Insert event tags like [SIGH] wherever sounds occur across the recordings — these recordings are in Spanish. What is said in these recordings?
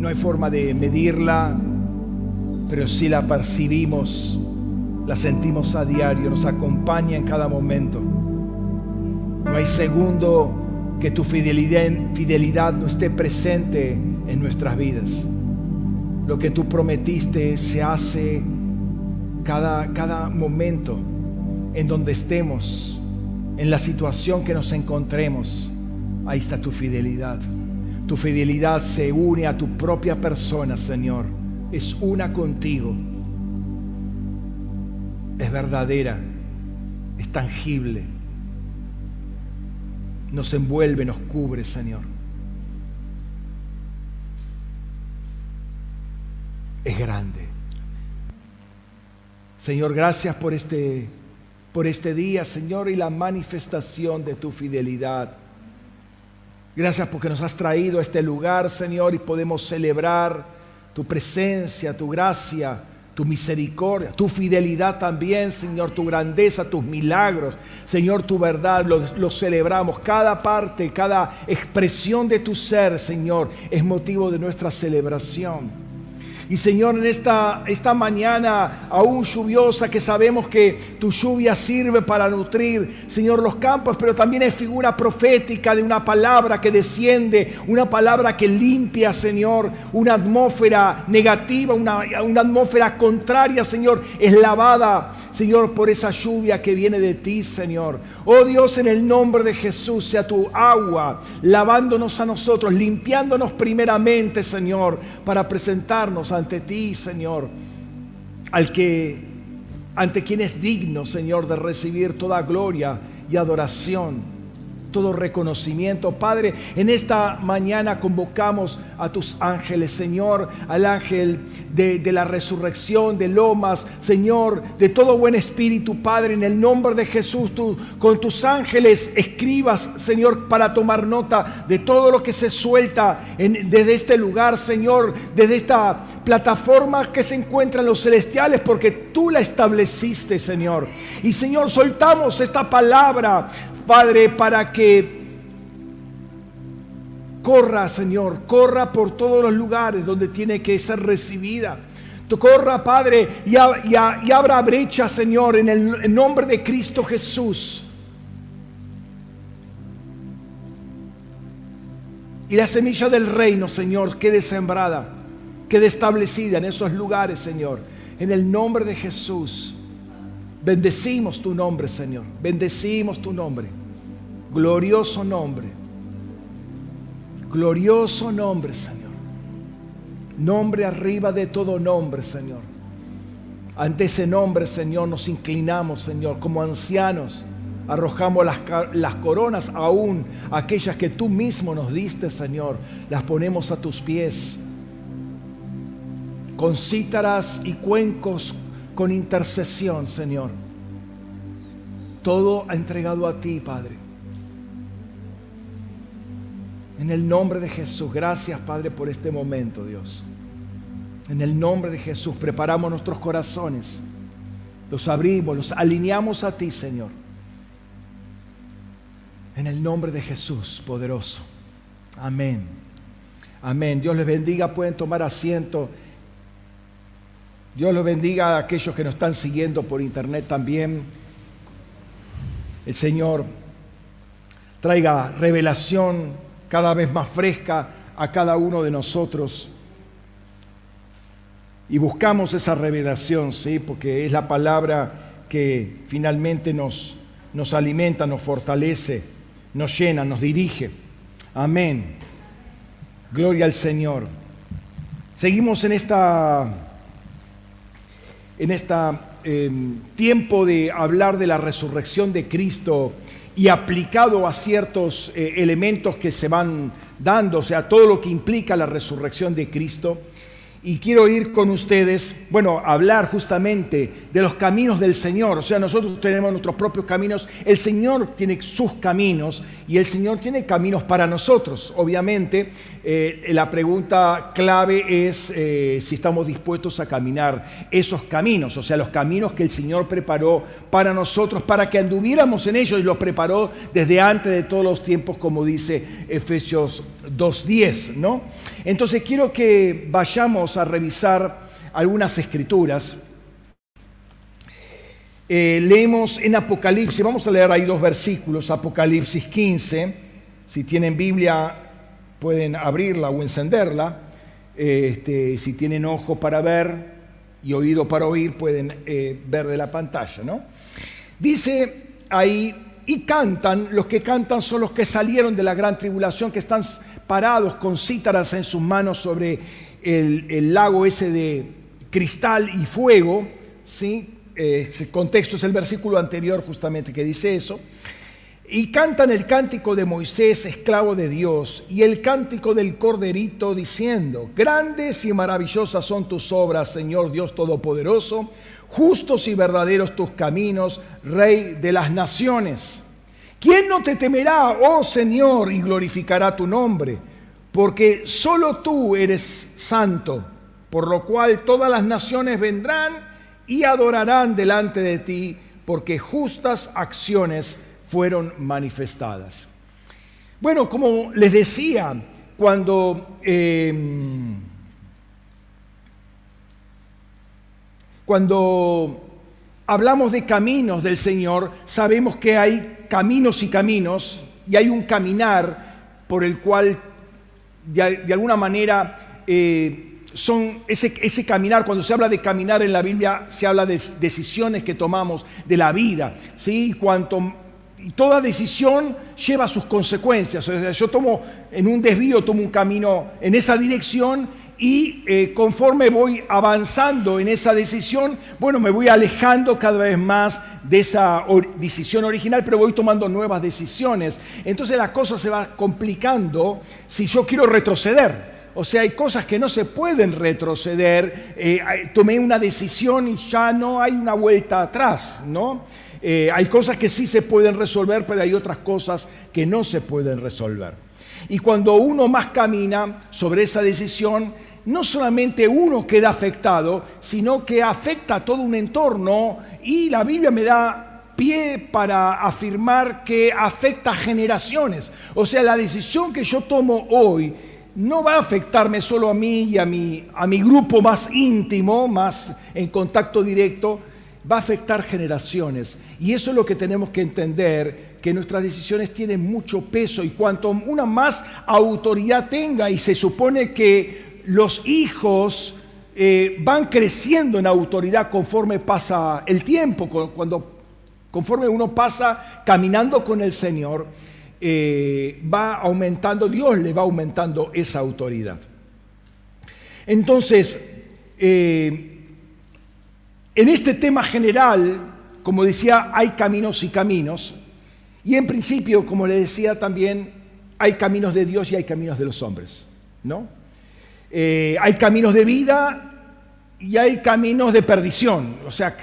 no hay forma de medirla, pero sí la percibimos, la sentimos a diario, nos acompaña en cada momento. No hay segundo que tu fidelidad, no esté presente en nuestras vidas. Lo que tú prometiste se hace cada, cada momento en donde estemos, en la situación que nos encontremos. Ahí está tu fidelidad. Tu fidelidad se une a tu propia persona, Señor. Es una contigo. Es verdadera. Es tangible. Nos envuelve, nos cubre, Señor. Es grande. Señor, gracias por este, por este día, Señor, y la manifestación de tu fidelidad. Gracias porque nos has traído a este lugar, Señor, y podemos celebrar tu presencia, tu gracia, tu misericordia, tu fidelidad también, Señor, tu grandeza, tus milagros, Señor, tu verdad, lo, celebramos. Cada parte, cada expresión de tu ser, Señor, es motivo de nuestra celebración. Y Señor, en esta, esta mañana aún lluviosa, que sabemos que tu lluvia sirve para nutrir, Señor, los campos, pero también es figura profética de una palabra que desciende, una palabra que limpia, Señor, una atmósfera negativa, una, una atmósfera contraria, Señor, es lavada, Señor, por esa lluvia que viene de ti, Señor. Oh Dios, en el nombre de Jesús, sea tu agua lavándonos a nosotros, limpiándonos primeramente, Señor, para presentarnos a ante ti, Señor, al que ante quien es digno, Señor, de recibir toda gloria y adoración todo reconocimiento. Padre, en esta mañana convocamos a tus ángeles, Señor, al ángel de, la resurrección, de Lomas, Señor, de todo buen espíritu, Padre, en el nombre de Jesús, tú con tus ángeles escribas, Señor, para tomar nota de todo lo que se suelta desde este lugar, Señor, desde esta plataforma que se encuentra en los celestiales, porque tú la estableciste, Señor. Y Señor, soltamos esta palabra, Padre, para que corra, Señor, corra por todos los lugares donde tiene que ser recibida. Corra, Padre, y, abra brecha, Señor, en el nombre de Cristo Jesús. Y la semilla del reino, Señor, quede sembrada, quede establecida en esos lugares, Señor. En el nombre de Jesús. Bendecimos tu nombre, Señor. Bendecimos tu nombre. Glorioso nombre. Glorioso nombre, Señor. Nombre arriba de todo nombre, Señor. Ante ese nombre, Señor, nos inclinamos, Señor, como ancianos. Arrojamos las, las, coronas, aún aquellas que tú mismo nos diste, Señor. Las ponemos a tus pies. Con cítaras y cuencos, con intercesión, Señor. Todo entregado a ti, Padre. En el nombre de Jesús, gracias Padre por este momento, Dios. En el nombre de Jesús, preparamos nuestros corazones, los abrimos, los alineamos a ti, Señor. En el nombre de Jesús, poderoso. Amén. Amén. Dios les bendiga, pueden tomar asiento. Dios los bendiga a aquellos que nos están siguiendo por internet también. El Señor traiga revelación cada vez más fresca a cada uno de nosotros. Y buscamos esa revelación, ¿sí? porque es la palabra que finalmente nos, nos alimenta, nos fortalece, nos llena, nos dirige. Amén. Gloria al Señor. Seguimos en esta en este tiempo de hablar de la resurrección de Cristo y aplicado a ciertos eh, elementos que se van dando, o sea, todo lo que implica la resurrección de Cristo. y quiero ir con ustedes, bueno, hablar justamente de los caminos del Señor. O sea, nosotros tenemos nuestros propios caminos, el Señor tiene sus caminos y el Señor tiene caminos para nosotros. Obviamente, eh, la pregunta clave es eh, si estamos dispuestos a caminar esos caminos, o sea, los caminos que el Señor preparó para nosotros, para que anduviéramos en ellos y los preparó desde antes de todos los tiempos, como dice Efesios 2.10, ¿no? Entonces quiero que vayamos a revisar algunas escrituras. Eh, leemos en Apocalipsis, vamos a leer ahí dos versículos, Apocalipsis 15, si tienen Biblia pueden abrirla o encenderla, este, si tienen ojo para ver y oído para oír pueden eh, ver de la pantalla, ¿no? Dice ahí, y cantan, los que cantan son los que salieron de la gran tribulación, que están parados con cítaras en sus manos sobre el, lago ese de cristal y fuego, ¿sí? Eh, el contexto es el versículo anterior justamente que dice eso, y cantan el cántico de Moisés, esclavo de Dios, y el cántico del corderito, diciendo, grandes y maravillosas son tus obras, Señor Dios Todopoderoso, justos y verdaderos tus caminos, Rey de las naciones. ¿Quién no te temerá, oh Señor, y glorificará tu nombre? Porque solo tú eres santo, por lo cual todas las naciones vendrán y adorarán delante de ti, porque justas acciones fueron manifestadas. Bueno, como les decía, cuando, em, cuando hablamos de caminos del Señor, sabemos que hay caminos y caminos, y hay un caminar por el cual de, alguna manera eh, son ese, ese, caminar, cuando se habla de caminar en la Biblia, se habla de decisiones que tomamos de la vida, ¿sí? Cuanto, y toda decisión lleva sus consecuencias. O sea, yo tomo en un desvío, tomo un camino en esa dirección y eh, conforme voy avanzando en esa decisión, bueno, me voy alejando cada vez más de esa decisión original, pero voy tomando nuevas decisiones. Entonces la cosa se va complicando si yo quiero retroceder. O sea, hay cosas que no se pueden retroceder. Eh, tomé una decisión y ya no hay una vuelta atrás, ¿no? Eh, hay cosas que sí se pueden resolver, pero hay otras cosas que no se pueden resolver. Y cuando uno más camina sobre esa decisión, no solamente uno queda afectado, sino que afecta a todo un entorno y la Biblia me da pie para afirmar que afecta a generaciones. O sea, la decisión que yo tomo hoy no va a afectarme solo a mí y a mi, a mi grupo más íntimo, más en contacto directo, va a afectar generaciones. Y eso es lo que tenemos que entender, que nuestras decisiones tienen mucho peso y cuanto una más autoridad tenga y se supone que los hijos eh, van creciendo en autoridad conforme pasa el tiempo, cuando, conforme uno pasa caminando con el Señor, eh, va aumentando, Dios le va aumentando esa autoridad. Entonces, eh, en este tema general, como decía, hay caminos y caminos, y en principio, como le decía también, hay caminos de Dios y hay caminos de los hombres, ¿no? Eh, hay caminos de vida y hay caminos de perdición. O sea,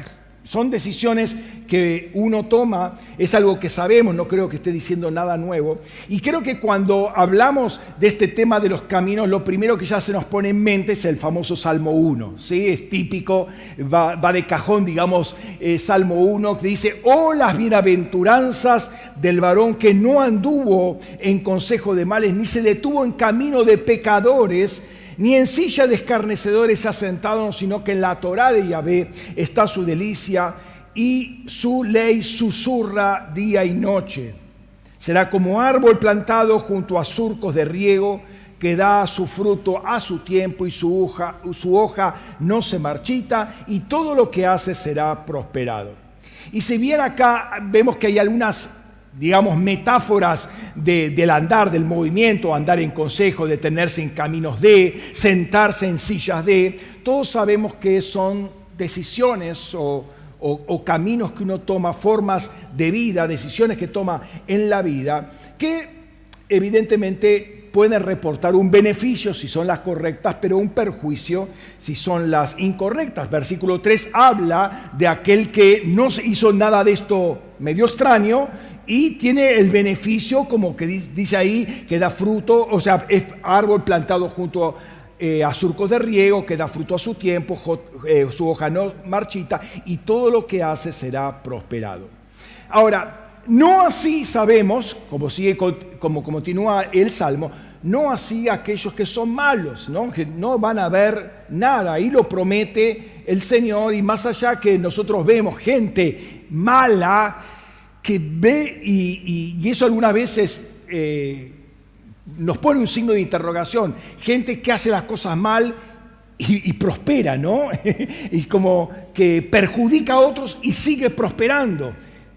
son decisiones que uno toma, es algo que sabemos, no creo que esté diciendo nada nuevo. Y creo que cuando hablamos de este tema de los caminos, lo primero que ya se nos pone en mente es el famoso Salmo 1. ¿sí? Es típico, va, de cajón, digamos, eh, Salmo 1, que dice, oh las bienaventuranzas del varón que no anduvo en consejo de males, ni se detuvo en camino de pecadores, ni en silla de escarnecedores ha sentado, sino que en la Torá de Yahvé está su delicia y su ley susurra día y noche. Será como árbol plantado junto a surcos de riego que da su fruto a su tiempo y su su hoja no se marchita y todo lo que hace será prosperado. Y si bien acá vemos que hay algunas digamos, metáforas del andar, del movimiento, andar en consejo, detenerse en caminos de, sentarse en sillas de, todos sabemos que son decisiones o, o, caminos que uno toma, formas de vida, decisiones que toma en la vida, que evidentemente pueden reportar un beneficio si son las correctas, pero un perjuicio si son las incorrectas. Versículo 3 habla de aquel que no hizo nada de esto medio extraño y tiene el beneficio, como que dice ahí, que da fruto, o sea, es árbol plantado junto eh, a surcos de riego, que da fruto a su tiempo, eh, su hoja no marchita, y todo lo que hace será prosperado. Ahora, no así sabemos, como, sigue, como continúa el Salmo, no así aquellos que son malos, ¿no? que no van a ver nada. Ahí lo promete el Señor y más allá que nosotros vemos gente mala que ve y, eso algunas veces eh, nos pone un signo de interrogación. Gente que hace las cosas mal y, y, prospera, ¿no? [LAUGHS] y como que perjudica a otros y sigue prosperando.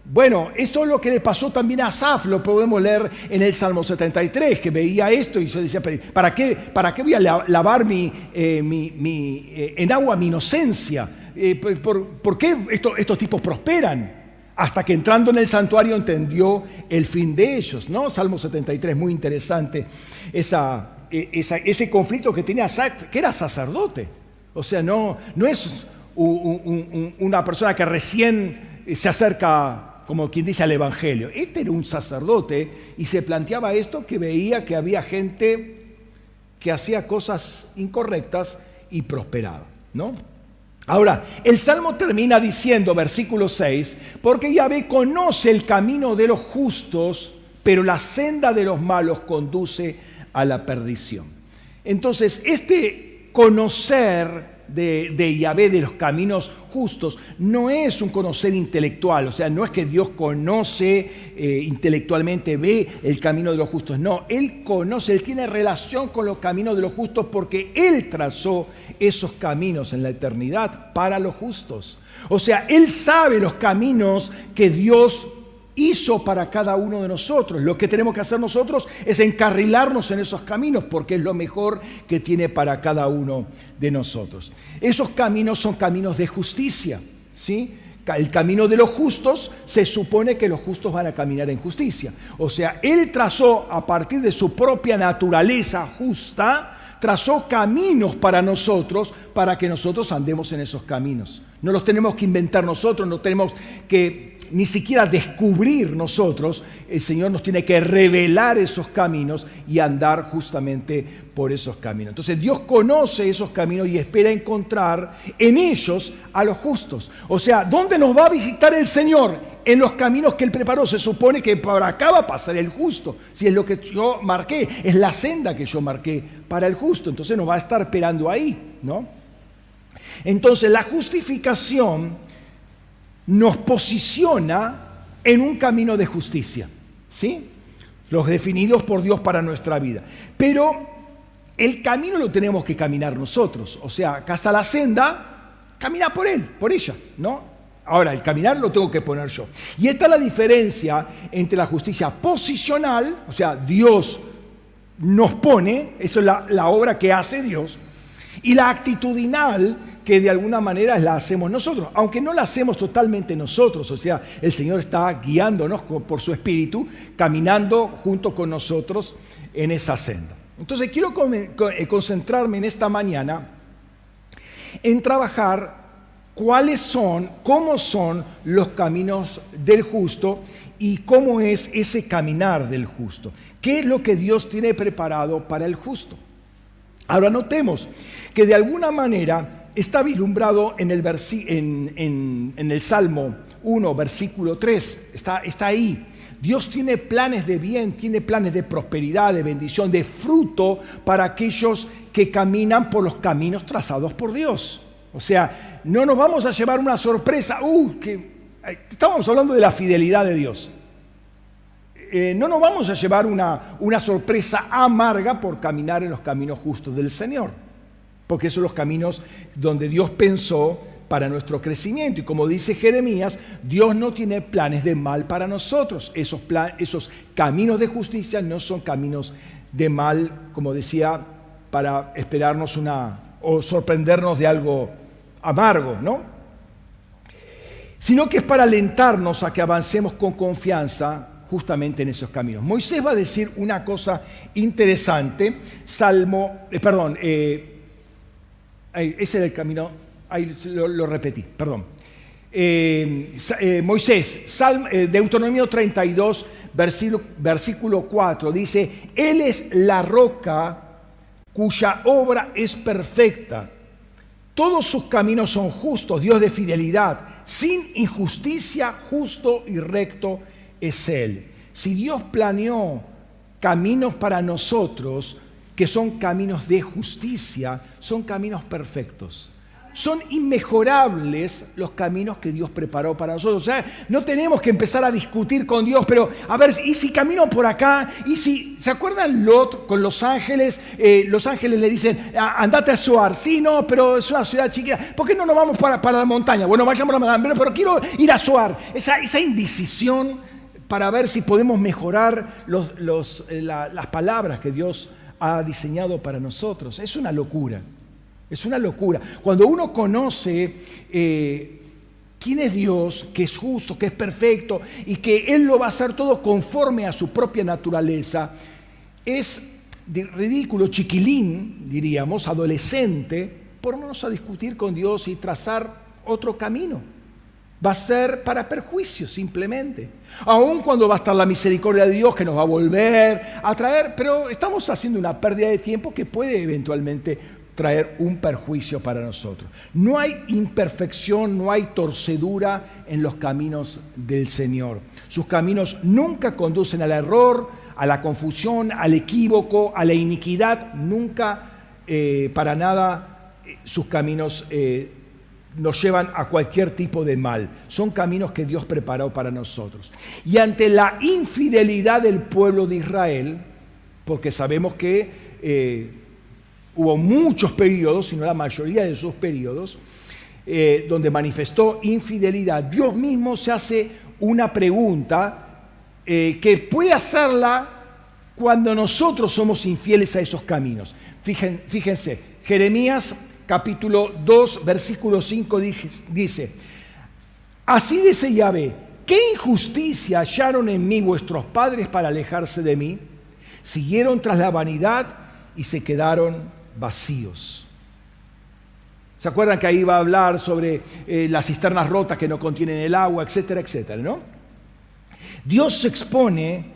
Bueno, esto es lo que le pasó también a Asaf, lo podemos leer en el Salmo 73, que veía esto y yo decía, ¿para qué, para qué voy a lavar mi, eh, eh, en agua mi inocencia? Eh, por, qué estos tipos prosperan? Hasta que entrando en el santuario entendió el fin de ellos, ¿no? Salmo 73, muy interesante, esa, ese conflicto que tenía Asaf, que era sacerdote. O sea, no, no es una persona que recién se acerca como quien dice al Evangelio. Este era un sacerdote y se planteaba esto que veía que había gente que hacía cosas incorrectas y prosperaba, ¿no? Ahora, el Salmo termina diciendo, versículo 6, porque Yahvé conoce el camino de los justos, pero la senda de los malos conduce a la perdición. Entonces, este conocer de, de Yahvé, de los caminos justos, no es un conocer intelectual, o sea, no es que Dios conoce eh, intelectualmente, ve el camino de los justos, no, Él conoce, Él tiene relación con los caminos de los justos porque Él trazó esos caminos en la eternidad para los justos. O sea, Él sabe los caminos que Dios hizo para cada uno de nosotros. Lo que tenemos que hacer nosotros es encarrilarnos en esos caminos porque es lo mejor que tiene para cada uno de nosotros. Esos caminos son caminos de justicia, ¿sí? El camino de los justos se supone que los justos van a caminar en justicia. O sea, Él trazó a partir de su propia naturaleza justa, trazó caminos para nosotros para que nosotros andemos en esos caminos. No los tenemos que inventar nosotros, no tenemos que ni siquiera descubrir nosotros, el Señor nos tiene que revelar esos caminos y andar justamente por esos caminos. Entonces Dios conoce esos caminos y espera encontrar en ellos a los justos. O sea, ¿dónde nos va a visitar el Señor? En los caminos que Él preparó. Se supone que por acá va a pasar el justo. Si es lo que yo marqué, es la senda que yo marqué para el justo. Entonces nos va a estar esperando ahí, ¿no? Entonces la justificación nos posiciona en un camino de justicia, ¿sí? Los definidos por Dios para nuestra vida. Pero el camino lo tenemos que caminar nosotros, o sea, acá está la senda, camina por él, por ella, ¿no? Ahora, el caminar lo tengo que poner yo. Y esta es la diferencia entre la justicia posicional, o sea, Dios nos pone, eso es la, la obra que hace Dios, y la actitudinal, que de alguna manera la hacemos nosotros, aunque no la hacemos totalmente nosotros, o sea, el Señor está guiándonos por su espíritu, caminando junto con nosotros en esa senda. Entonces quiero eh, concentrarme en esta mañana en trabajar cuáles son, cómo son los caminos del justo y cómo es ese caminar del justo. ¿Qué es lo que Dios tiene preparado para el justo? Ahora notemos que de alguna manera está vislumbrado en el, Salmo 1, versículo 3, está, está ahí. Dios tiene planes de bien, tiene planes de prosperidad, de bendición, de fruto para aquellos que caminan por los caminos trazados por Dios. O sea, no nos vamos a llevar una sorpresa. Uh, que, estábamos hablando de la fidelidad de Dios. Eh, no nos vamos a llevar una, una sorpresa amarga por caminar en los caminos justos del Señor porque esos son los caminos donde Dios pensó para nuestro crecimiento. Y como dice Jeremías, Dios no tiene planes de mal para nosotros. Esos, esos caminos de justicia no son caminos de mal, como decía, para esperarnos una o sorprendernos de algo amargo, ¿no? Sino que es para alentarnos a que avancemos con confianza justamente en esos caminos. Moisés va a decir una cosa interesante, Salmo, eh, perdón, eh, ese era el camino, ahí lo, repetí, perdón. Eh, Moisés, Salmo, Deuteronomio 32, versículo, versículo 4, dice, Él es la roca cuya obra es perfecta. Todos sus caminos son justos, Dios de fidelidad, sin injusticia, justo y recto es Él. Si Dios planeó caminos para nosotros, que son caminos de justicia, son caminos perfectos. Son inmejorables los caminos que Dios preparó para nosotros. O sea, no tenemos que empezar a discutir con Dios, pero a ver, ¿y si camino por acá? ¿Y si, ¿se acuerdan Lot con los ángeles? Eh, los ángeles le dicen, andate a Suar. Sí, no, pero es una ciudad chiquita. ¿Por qué no nos vamos para, la montaña? Bueno, vayamos a la montaña, pero quiero ir a Suar. Esa, esa indecisión para ver si podemos mejorar eh, las palabras que Dios ha diseñado para nosotros. Es una locura. Es una locura. Cuando uno conoce eh, quién es Dios, que es justo, que es perfecto y que Él lo va a hacer todo conforme a su propia naturaleza, es ridículo, chiquilín, diríamos, adolescente, ponernos a discutir con Dios y trazar otro camino. Va a ser para perjuicio simplemente. Aun cuando va a estar la misericordia de Dios que nos va a volver a traer, pero estamos haciendo una pérdida de tiempo que puede eventualmente traer un perjuicio para nosotros. No hay imperfección, no hay torcedura en los caminos del Señor. Sus caminos nunca conducen al error, a la confusión, al equívoco, a la iniquidad. Nunca, eh, para nada, eh, sus caminos eh, nos llevan a cualquier tipo de mal. Son caminos que Dios preparó para nosotros. Y ante la infidelidad del pueblo de Israel, porque sabemos que hubo muchos periodos, sino la mayoría de esos periodos, eh, donde manifestó infidelidad, Dios mismo se hace una pregunta eh, que puede hacerla cuando nosotros somos infieles a esos caminos. Fíjense Jeremías capítulo 2, versículo 5 dice, así dice Yahvé, ¿qué injusticia hallaron en mí vuestros padres para alejarse de mí? Siguieron tras la vanidad y se quedaron vacíos. ¿Se acuerdan que ahí va a hablar sobre eh, las cisternas rotas que no contienen el agua, etcétera, etcétera, ¿no? Dios se expone,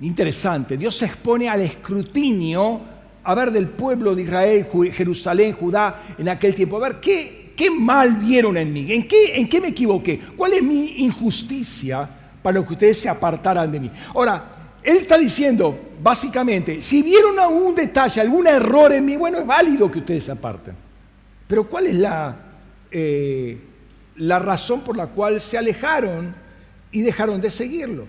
interesante, Dios se expone al escrutinio, a ver, del pueblo de Israel, Jerusalén, Judá, en aquel tiempo, a ver, ¿qué, qué mal vieron en mí? ¿En qué, ¿En qué me equivoqué? ¿Cuál es mi injusticia para que ustedes se apartaran de mí? Ahora, él está diciendo, básicamente, si vieron algún detalle, algún error en mí, bueno, es válido que ustedes se aparten. Pero ¿cuál es la, eh, la razón por la cual se alejaron y dejaron de seguirlo?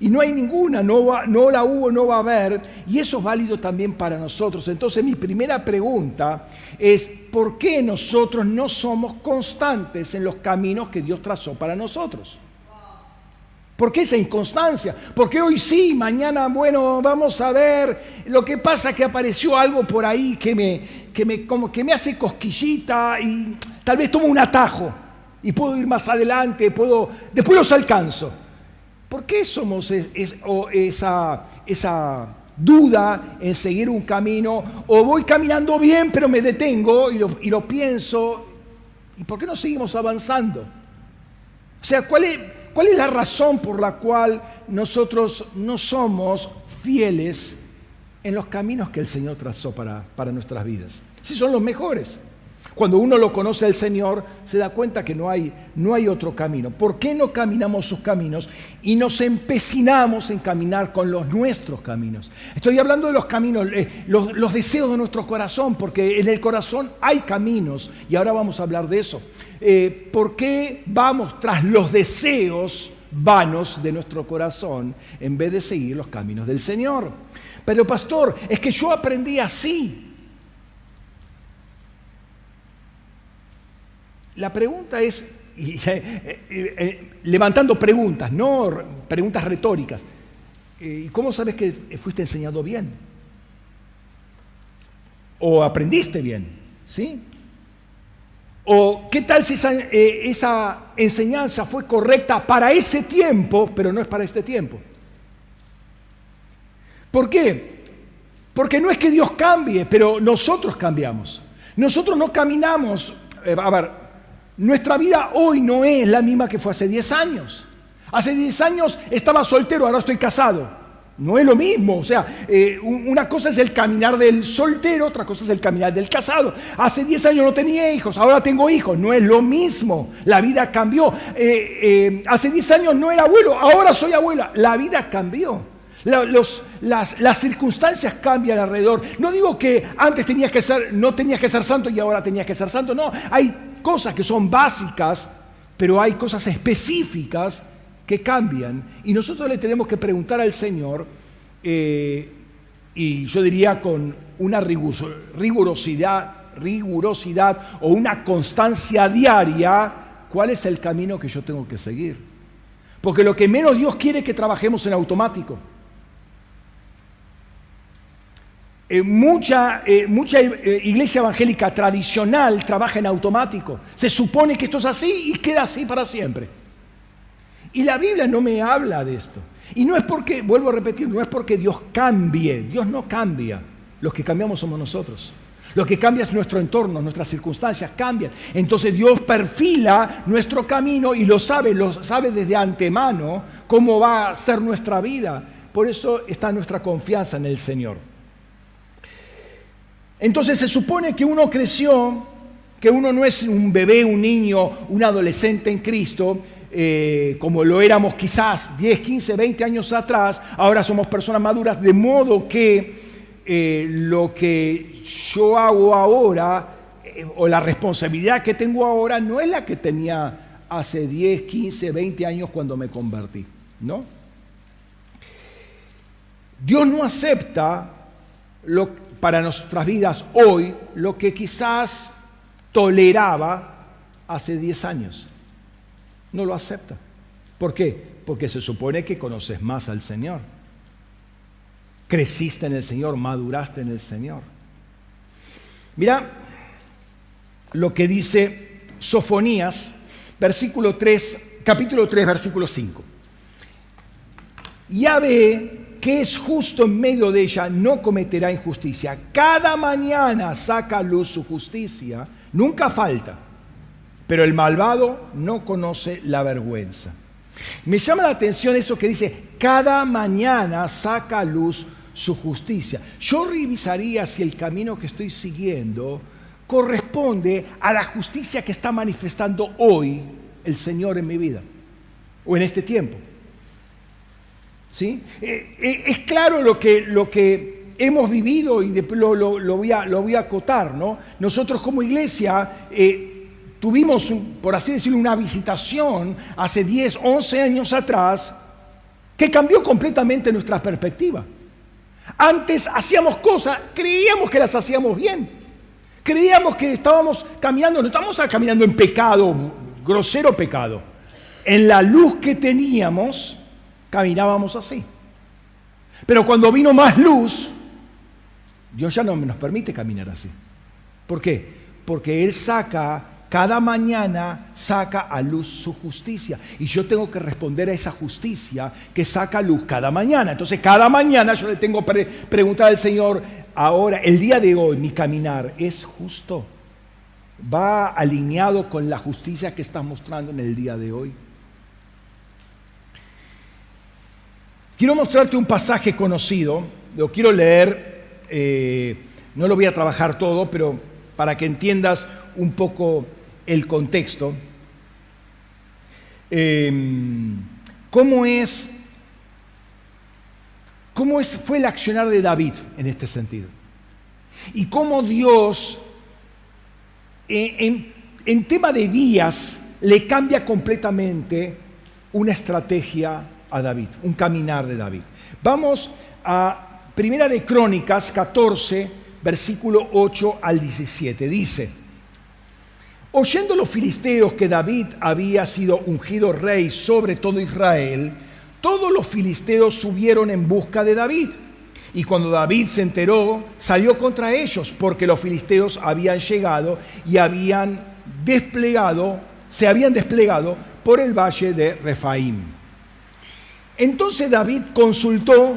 Y no hay ninguna, no, no la hubo, no va a haber, y eso es válido también para nosotros. Entonces mi primera pregunta es, ¿por qué nosotros no somos constantes en los caminos que Dios trazó para nosotros? ¿Por qué esa inconstancia? Porque hoy sí, mañana, bueno, vamos a ver. Lo que pasa es que apareció algo por ahí que me, que me, como que me hace cosquillita y tal vez tomo un atajo y puedo ir más adelante, puedo, después los alcanzo. ¿Por qué somos esa, esa duda en seguir un camino? O voy caminando bien, pero me detengo y lo, y lo pienso. ¿Y por qué no seguimos avanzando? O sea, ¿cuál es, ¿Cuál es la razón por la cual nosotros no somos fieles en los caminos que el Señor trazó para, para nuestras vidas? Si son los mejores. Cuando uno lo conoce al Señor, se da cuenta que no hay, no hay otro camino. ¿Por qué no caminamos sus caminos y nos empecinamos en caminar con los nuestros caminos? Estoy hablando de los caminos, eh, los, deseos de nuestro corazón, porque en el corazón hay caminos, y ahora vamos a hablar de eso. Eh, ¿Por qué vamos tras los deseos vanos de nuestro corazón en vez de seguir los caminos del Señor? Pero pastor, es que yo aprendí así. La pregunta es, [LAUGHS] eh, eh, levantando preguntas, no preguntas retóricas. ¿Y cómo sabes que fuiste enseñado bien? ¿O aprendiste bien? ¿Sí? ¿O qué tal si esa, eh, enseñanza fue correcta para ese tiempo, pero no es para este tiempo? ¿Por qué? Porque no es que Dios cambie, pero nosotros cambiamos. Nosotros no caminamos, eh, a ver, nuestra vida hoy no es la misma que fue hace 10 años. Hace 10 años estaba soltero, ahora estoy casado. No es lo mismo, o sea, eh, una cosa es el caminar del soltero, otra cosa es el caminar del casado. Hace 10 años no tenía hijos, ahora tengo hijos, no es lo mismo, la vida cambió. Eh, eh, hace 10 años no era abuelo, ahora soy abuela, la vida cambió. las, las, circunstancias cambian alrededor. No digo que antes tenías que ser, no tenías que ser santo y ahora tenías que ser santo, no, hay cosas que son básicas, pero hay cosas específicas que cambian y nosotros le tenemos que preguntar al Señor, eh, y yo diría con una rigurosidad, rigurosidad o una constancia diaria, cuál es el camino que yo tengo que seguir. Porque lo que menos Dios quiere es que trabajemos en automático. Eh, mucha, eh, mucha iglesia evangélica tradicional trabaja en automático. Se supone que esto es así y queda así para siempre. Y la Biblia no me habla de esto. Y no es porque, vuelvo a repetir, no es porque Dios cambie. Dios no cambia. Los que cambiamos somos nosotros. Lo que cambia es nuestro entorno, nuestras circunstancias cambian. Entonces Dios perfila nuestro camino y lo sabe, lo sabe desde antemano cómo va a ser nuestra vida. Por eso está nuestra confianza en el Señor. Entonces se supone que uno creció, que uno no es un bebé, un niño, un adolescente en Cristo, eh, como lo éramos quizás 10, 15, 20 años atrás, ahora somos personas maduras, de modo que eh, lo que yo hago ahora eh, o la responsabilidad que tengo ahora no es la que tenía hace 10, 15, 20 años cuando me convertí, ¿no? Dios no acepta lo, para nuestras vidas hoy lo que quizás toleraba hace 10 años no lo acepta. ¿Por qué? Porque se supone que conoces más al Señor. Creciste en el Señor, maduraste en el Señor. Mira lo que dice Sofonías, versículo 3, capítulo 3, versículo 5. Ya ve que es justo en medio de ella, no cometerá injusticia. Cada mañana saca a luz su justicia, nunca falta pero el malvado no conoce la vergüenza. Me llama la atención eso que dice, cada mañana saca a luz su justicia. Yo revisaría si el camino que estoy siguiendo corresponde a la justicia que está manifestando hoy el Señor en mi vida o en este tiempo. ¿Sí? Eh, eh, es claro lo que, lo que hemos vivido y lo, lo, voy a, lo, voy a, acotar. ¿no? Nosotros como iglesia eh, tuvimos, por así decirlo, una visitación hace 10, 11 años atrás que cambió completamente nuestra perspectiva. Antes hacíamos cosas, creíamos que las hacíamos bien. Creíamos que estábamos caminando, no estábamos caminando en pecado, grosero pecado. En la luz que teníamos, caminábamos así. Pero cuando vino más luz, Dios ya no nos permite caminar así. ¿Por qué? Porque Él saca cada mañana saca a luz su justicia. Y yo tengo que responder a esa justicia que saca a luz cada mañana. Entonces cada mañana yo le tengo que preguntar al Señor, ahora, el día de hoy, mi caminar es justo. Va alineado con la justicia que estás mostrando en el día de hoy. Quiero mostrarte un pasaje conocido, lo quiero leer, eh, no lo voy a trabajar todo, pero para que entiendas un poco el contexto, em, ¿cómo es, cómo fue el accionar de David en este sentido? Y cómo Dios, eh, en, en tema de días, le cambia completamente una estrategia a David, un caminar de David. Vamos a Primera de Crónicas 14, versículo 8 al 17. Dice, Oyendo los filisteos que David había sido ungido rey sobre todo Israel, todos los filisteos subieron en busca de David. Y cuando David se enteró, salió contra ellos, porque los filisteos habían llegado y habían desplegado, se habían desplegado por el valle de Refaim. Entonces David consultó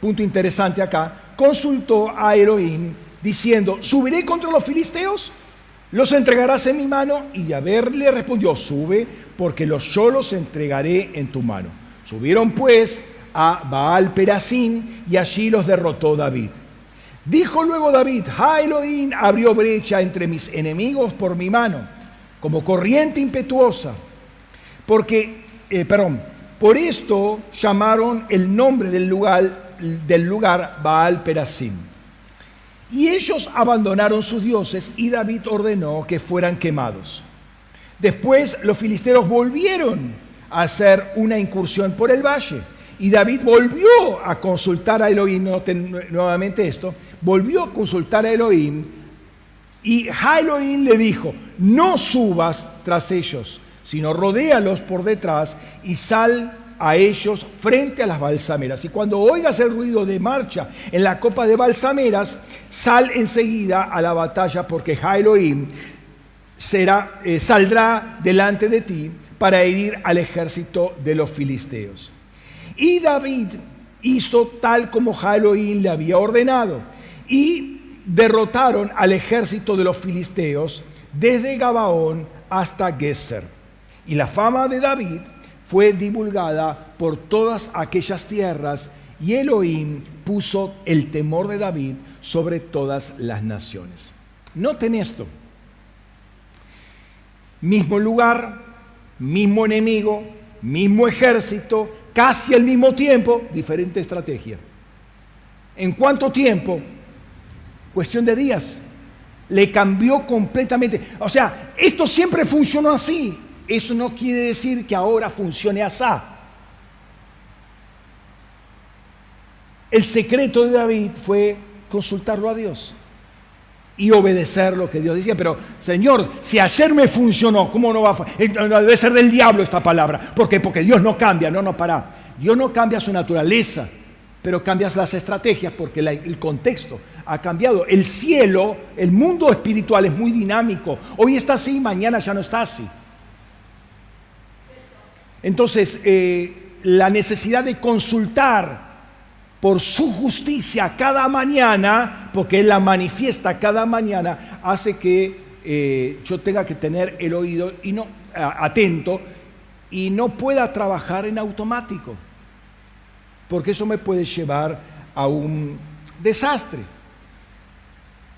punto interesante acá, consultó a Elohim diciendo, ¿subiré contra los filisteos? ¿Los entregarás en mi mano? Y Yahvé le respondió, sube, porque los yo los entregaré en tu mano. Subieron pues a Baal Perasim y allí los derrotó David. Dijo luego David, Ha Elohim abrió brecha entre mis enemigos por mi mano, como corriente impetuosa. Porque, eh, perdón, por esto llamaron el nombre del lugar, del lugar Baal Perasim. Y ellos abandonaron sus dioses y David ordenó que fueran quemados. Después los filisteos volvieron a hacer una incursión por el valle. Y David volvió a consultar a Elohim, nuevamente esto, volvió a consultar a Elohim y Elohim le dijo, no subas tras ellos, sino rodéalos por detrás y sal a ellos frente a las balsameras. Y cuando oigas el ruido de marcha en la copa de balsameras, sal enseguida a la batalla porque Elohim será, eh, saldrá delante de ti para herir al ejército de los filisteos. Y David hizo tal como Elohim le había ordenado y derrotaron al ejército de los filisteos desde Gabaón hasta Geser. Y la fama de David fue divulgada por todas aquellas tierras y Elohim puso el temor de David sobre todas las naciones. Noten esto. Mismo lugar, mismo enemigo, mismo ejército, casi al mismo tiempo, diferente estrategia. ¿En cuánto tiempo? Cuestión de días. Le cambió completamente. O sea, esto siempre funcionó así. Eso no quiere decir que ahora funcione así. El secreto de David fue consultarlo a Dios y obedecer lo que Dios decía. Pero, Señor, si ayer me funcionó, ¿cómo no va a eh, Debe ser del diablo esta palabra. ¿Por qué? Porque Dios no cambia, no, no, para. Dios no cambia su naturaleza, pero cambias las estrategias porque el contexto ha cambiado. El cielo, el mundo espiritual es muy dinámico. Hoy está así, mañana ya no está así. Entonces, eh, la necesidad de consultar por su justicia cada mañana, porque Él la manifiesta cada mañana, hace que eh, yo tenga que tener el oído y no, atento y no pueda trabajar en automático, porque eso me puede llevar a un desastre.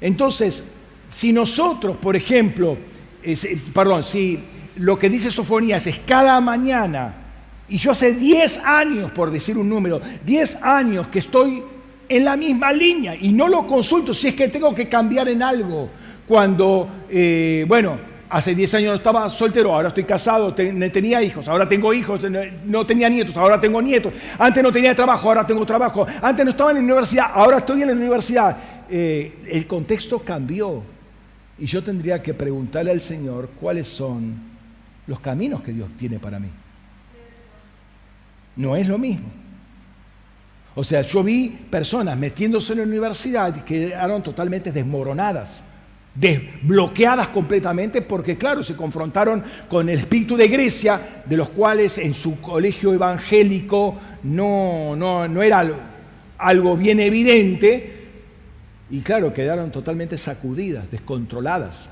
Entonces, si nosotros, por ejemplo, perdón, si lo que dice Sofonías es cada mañana, y yo hace 10 años, por decir un número, 10 años que estoy en la misma línea y no lo consulto si es que tengo que cambiar en algo. Cuando, eh, bueno, hace 10 años no estaba soltero, ahora estoy casado, tenía hijos, ahora tengo hijos, no tenía nietos, ahora tengo nietos. Antes no tenía trabajo, ahora tengo trabajo. Antes no estaba en la universidad, ahora estoy en la universidad. Eh, el contexto cambió y yo tendría que preguntarle al Señor cuáles son los caminos que Dios tiene para mí. No es lo mismo. O sea, yo vi personas metiéndose en la universidad y quedaron totalmente desmoronadas, desbloqueadas completamente porque, claro, se confrontaron con el espíritu de Grecia, de los cuales en su colegio evangélico no, no, no era algo bien evidente, y claro, quedaron totalmente sacudidas, descontroladas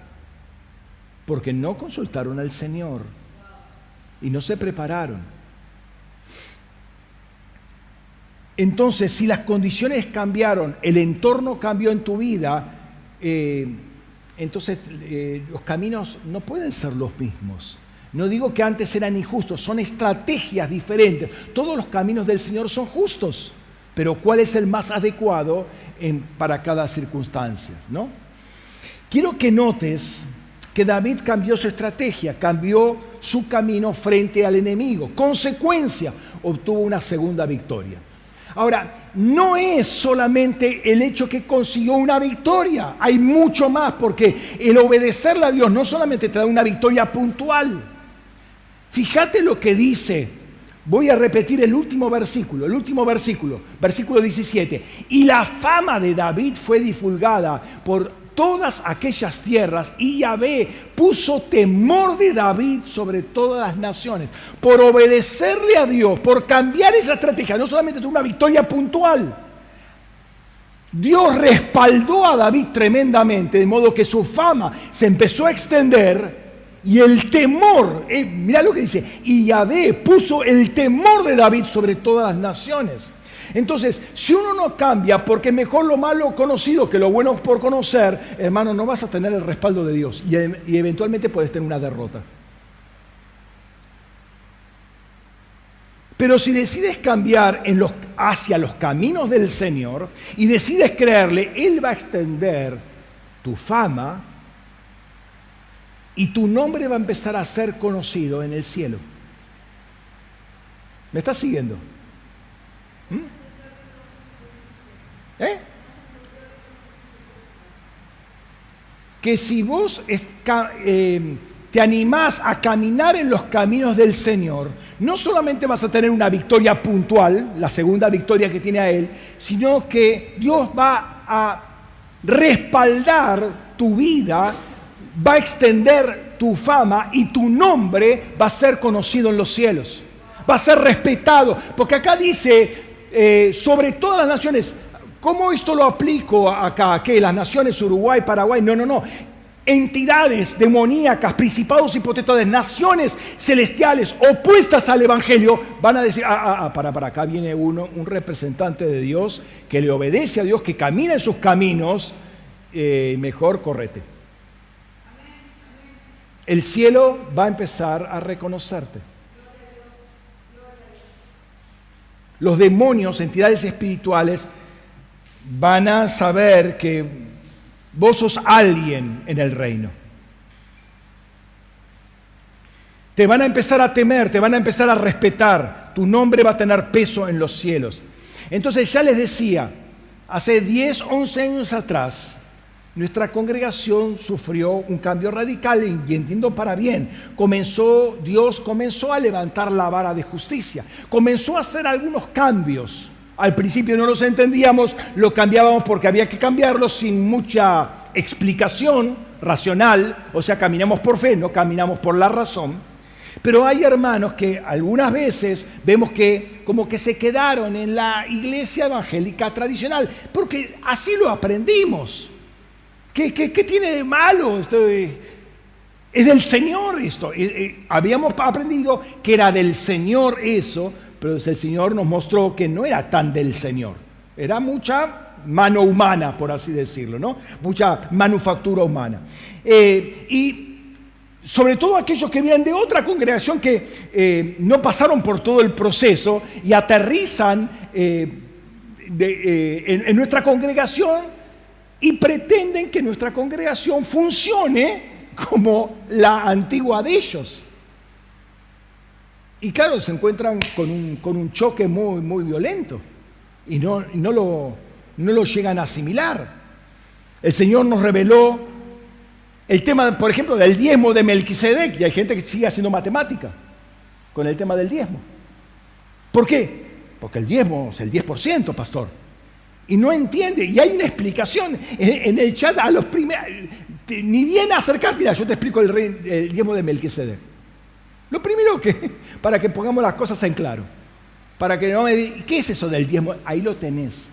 porque no consultaron al Señor y no se prepararon. Entonces, si las condiciones cambiaron, el entorno cambió en tu vida, eh, entonces eh, los caminos no pueden ser los mismos. No digo que antes eran injustos, son estrategias diferentes. Todos los caminos del Señor son justos, pero ¿cuál es el más adecuado para cada circunstancia? ¿no? Quiero que notes que David cambió su estrategia, cambió su camino frente al enemigo. Consecuencia, obtuvo una segunda victoria. Ahora, no es solamente el hecho que consiguió una victoria, hay mucho más, porque el obedecerle a Dios no solamente te da una victoria puntual. Fíjate lo que dice, voy a repetir el último versículo, el último versículo, versículo 17. Y la fama de David fue divulgada por todas aquellas tierras y Yahvé puso temor de David sobre todas las naciones. Por obedecerle a Dios, por cambiar esa estrategia, no solamente tuvo una victoria puntual, Dios respaldó a David tremendamente, de modo que su fama se empezó a extender y el temor, eh, mira lo que dice, y Yahvé puso el temor de David sobre todas las naciones. Entonces, si uno no cambia, porque mejor lo malo conocido que lo bueno por conocer, hermano, no vas a tener el respaldo de Dios y, y eventualmente puedes tener una derrota. Pero si decides cambiar hacia los caminos del Señor y decides creerle, Él va a extender tu fama y tu nombre va a empezar a ser conocido en el cielo. ¿Me estás siguiendo? ¿Mm? ¿Eh? Que si vos eh, te animás a caminar en los caminos del Señor, no solamente vas a tener una victoria puntual, la segunda victoria que tiene a Él, sino que Dios va a respaldar tu vida, va a extender tu fama y tu nombre va a ser conocido en los cielos, va a ser respetado, porque acá dice, eh, sobre todas las naciones, ¿cómo esto lo aplico acá? ¿Qué? Las naciones Uruguay, Paraguay, no, no, no entidades demoníacas, principados y potestades, naciones celestiales opuestas al Evangelio, van a decir, ah, ah, ah, para, para acá viene uno, un representante de Dios que le obedece a Dios, que camina en sus caminos, eh, mejor correte. El cielo va a empezar a reconocerte. Los demonios, entidades espirituales, van a saber que Vos sos alguien en el reino. Te van a empezar a temer, te van a empezar a respetar. Tu nombre va a tener peso en los cielos. Entonces ya les decía, hace 10, 11 años atrás, nuestra congregación sufrió un cambio radical y entiendo para bien. Comenzó, Dios comenzó a levantar la vara de justicia. Comenzó a hacer algunos cambios al principio no los entendíamos, lo cambiábamos porque había que cambiarlos sin mucha explicación racional, o sea, caminamos por fe, no caminamos por la razón. Pero hay hermanos que algunas veces vemos que como que se quedaron en la iglesia evangélica tradicional, porque así lo aprendimos. ¿Qué, tiene de malo? es del Señor esto. Eh, eh, habíamos aprendido que era del Señor eso, pero el Señor nos mostró que no era tan del Señor, era mucha mano humana, por así decirlo, ¿no? Mucha manufactura humana. Eh, y sobre todo aquellos que vienen de otra congregación que eh, no pasaron por todo el proceso y aterrizan eh, en nuestra congregación y pretenden que nuestra congregación funcione como la antigua de ellos. Y claro, se encuentran con un, choque muy, muy violento y no, no, lo, no lo llegan a asimilar. El Señor nos reveló el tema, por ejemplo, del diezmo de Melquisedec, y hay gente que sigue haciendo matemática con el tema del diezmo. ¿Por qué? Porque el diezmo es el 10%, pastor. Y no entiende, y hay una explicación en, el chat a los primeros, ni bien acercar, mira, yo te explico el, el diezmo de Melquisedec. Lo primero que, [LAUGHS] para que pongamos las cosas en claro, para que no me digan, ¿qué es eso del diezmo? Ahí lo tenés.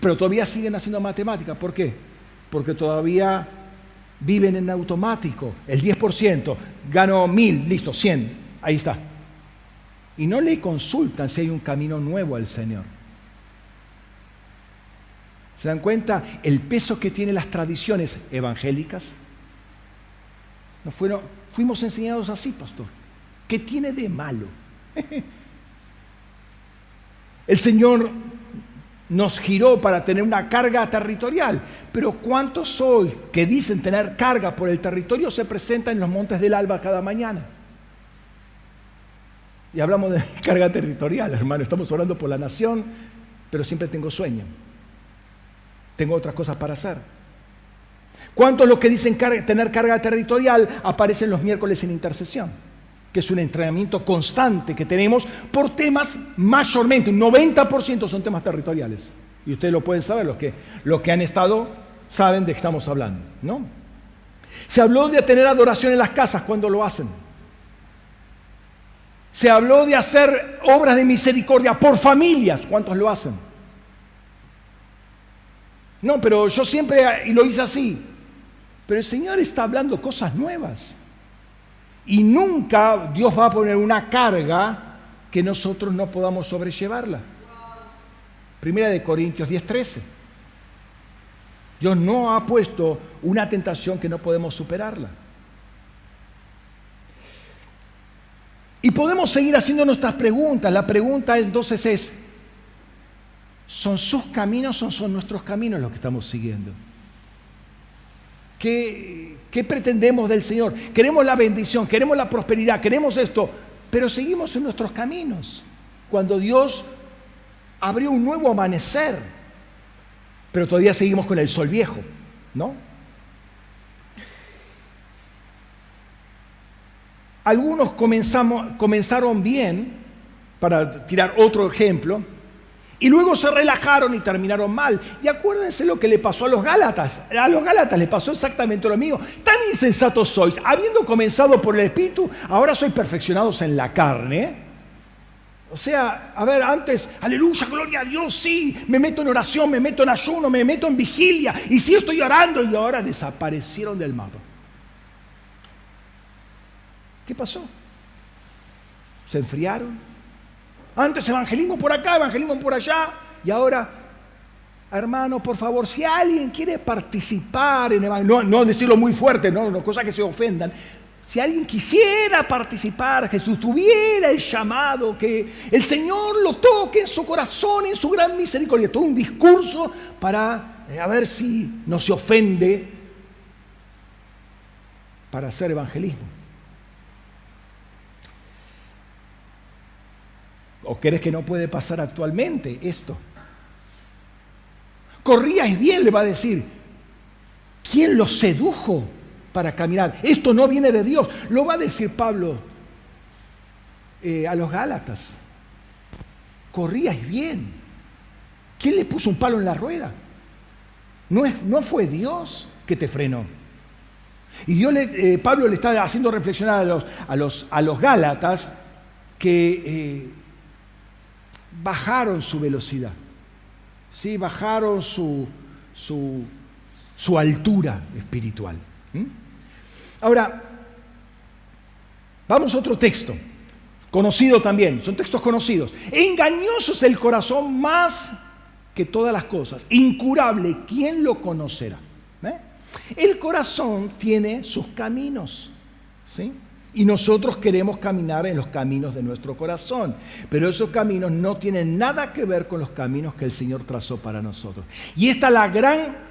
Pero todavía siguen haciendo matemáticas. ¿Por qué? Porque todavía viven en automático. El 10%, gano mil, listo, 100, ahí está. Y no le consultan si hay un camino nuevo al Señor. ¿Se dan cuenta el peso que tienen las tradiciones evangélicas? No fueron, Fuimos enseñados así, pastor. ¿Qué tiene de malo? [LAUGHS] El Señor nos giró para tener una carga territorial, pero ¿cuántos hoy que dicen tener carga por el territorio se presentan en los montes del alba cada mañana? Y hablamos de [LAUGHS] carga territorial, hermano, estamos orando por la nación, pero siempre tengo sueño. Tengo otras cosas para hacer. ¿Cuántos los que dicen tener carga territorial aparecen los miércoles en intercesión? Que es un entrenamiento constante que tenemos por temas mayormente, un 90% son temas territoriales. Y ustedes lo pueden saber, los que, los que han estado saben de qué estamos hablando, ¿no? Se habló de tener adoración en las casas cuando lo hacen. Se habló de hacer obras de misericordia por familias, ¿cuántos lo hacen? No, pero yo siempre y lo hice así. Pero el Señor está hablando cosas nuevas. Y nunca Dios va a poner una carga que nosotros no podamos sobrellevarla. Primera de Corintios 10:13. Dios no ha puesto una tentación que no podemos superarla. Y podemos seguir haciendo nuestras preguntas. La pregunta entonces es, ¿son sus caminos o son nuestros caminos los que estamos siguiendo? ¿Qué, ¿Qué, pretendemos del Señor? Queremos la bendición, queremos la prosperidad, queremos esto, pero seguimos en nuestros caminos. Cuando Dios abrió un nuevo amanecer, pero todavía seguimos con el sol viejo, ¿no? Algunos comenzamos, comenzaron bien, para tirar otro ejemplo, y luego se relajaron y terminaron mal. Y acuérdense lo que le pasó a los Gálatas. A los Gálatas les pasó exactamente lo mismo. Tan insensatos sois. Habiendo comenzado por el Espíritu, ahora sois perfeccionados en la carne. O sea, a ver, antes, aleluya, gloria a Dios, sí, me meto en oración, me meto en ayuno, me meto en vigilia, y sí estoy orando, y ahora desaparecieron del mapa. ¿Qué pasó? ¿Se enfriaron? Antes evangelismo por acá, evangelismo por allá, y ahora, hermano, por favor, si alguien quiere participar en evangelismo, no, decirlo muy fuerte, no, no cosas que se ofendan, si alguien quisiera participar, que tuviera el llamado, que el Señor lo toque en su corazón, en su gran misericordia, todo un discurso para eh, a ver si no se ofende para hacer evangelismo. ¿O crees que no puede pasar actualmente esto? Corríais bien, le va a decir. ¿Quién lo sedujo para caminar? Esto no viene de Dios. Lo va a decir Pablo eh, a los Gálatas. Corríais bien. ¿Quién le puso un palo en la rueda? No, es, no fue Dios que te frenó. Y le, eh, Pablo le está haciendo reflexionar a los, a los, a los Gálatas que eh, bajaron su velocidad, ¿sí? bajaron su, su, altura espiritual. Ahora, vamos a otro texto, conocido también, son textos conocidos. Engañoso es el corazón más que todas las cosas, incurable, ¿quién lo conocerá? ¿Eh? El corazón tiene sus caminos, ¿sí? Y nosotros queremos caminar en los caminos de nuestro corazón. Pero esos caminos no tienen nada que ver con los caminos que el Señor trazó para nosotros. Y esta es la gran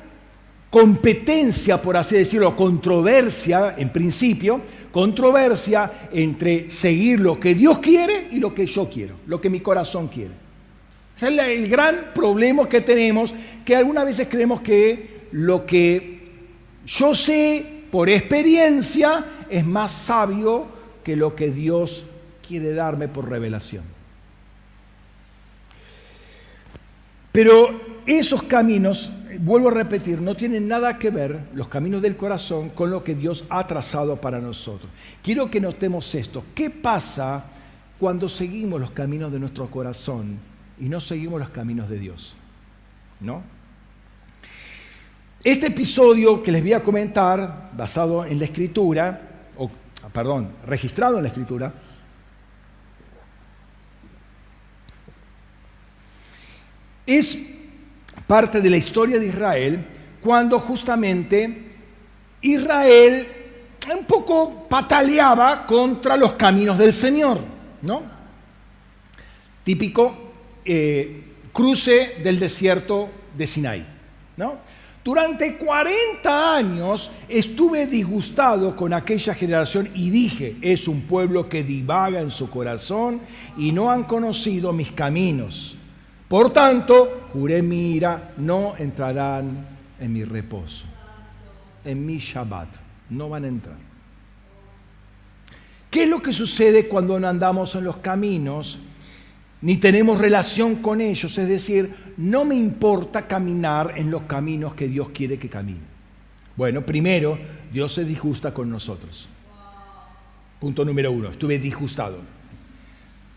competencia, por así decirlo, controversia, en principio, controversia entre seguir lo que Dios quiere y lo que yo quiero, lo que mi corazón quiere. Ese es el gran problema que tenemos, que algunas veces creemos que lo que yo sé por experiencia es más sabio que lo que Dios quiere darme por revelación. Pero esos caminos, vuelvo a repetir, no tienen nada que ver, los caminos del corazón, con lo que Dios ha trazado para nosotros. Quiero que notemos esto. ¿Qué pasa cuando seguimos los caminos de nuestro corazón y no seguimos los caminos de Dios? ¿No? Este episodio que les voy a comentar, basado en la escritura, o perdón, registrado en la escritura, es parte de la historia de Israel cuando justamente Israel un poco pataleaba contra los caminos del Señor, ¿no? Típico eh, cruce del desierto de Sinai, ¿no? Durante 40 años estuve disgustado con aquella generación y dije, es un pueblo que divaga en su corazón y no han conocido mis caminos. Por tanto, juré mi ira, no entrarán en mi reposo, en mi Shabbat, no van a entrar. ¿Qué es lo que sucede cuando andamos en los caminos ni tenemos relación con ellos, es decir, no me importa caminar en los caminos que Dios quiere que camine. Bueno, primero, Dios se disgusta con nosotros. Punto número uno, estuve disgustado.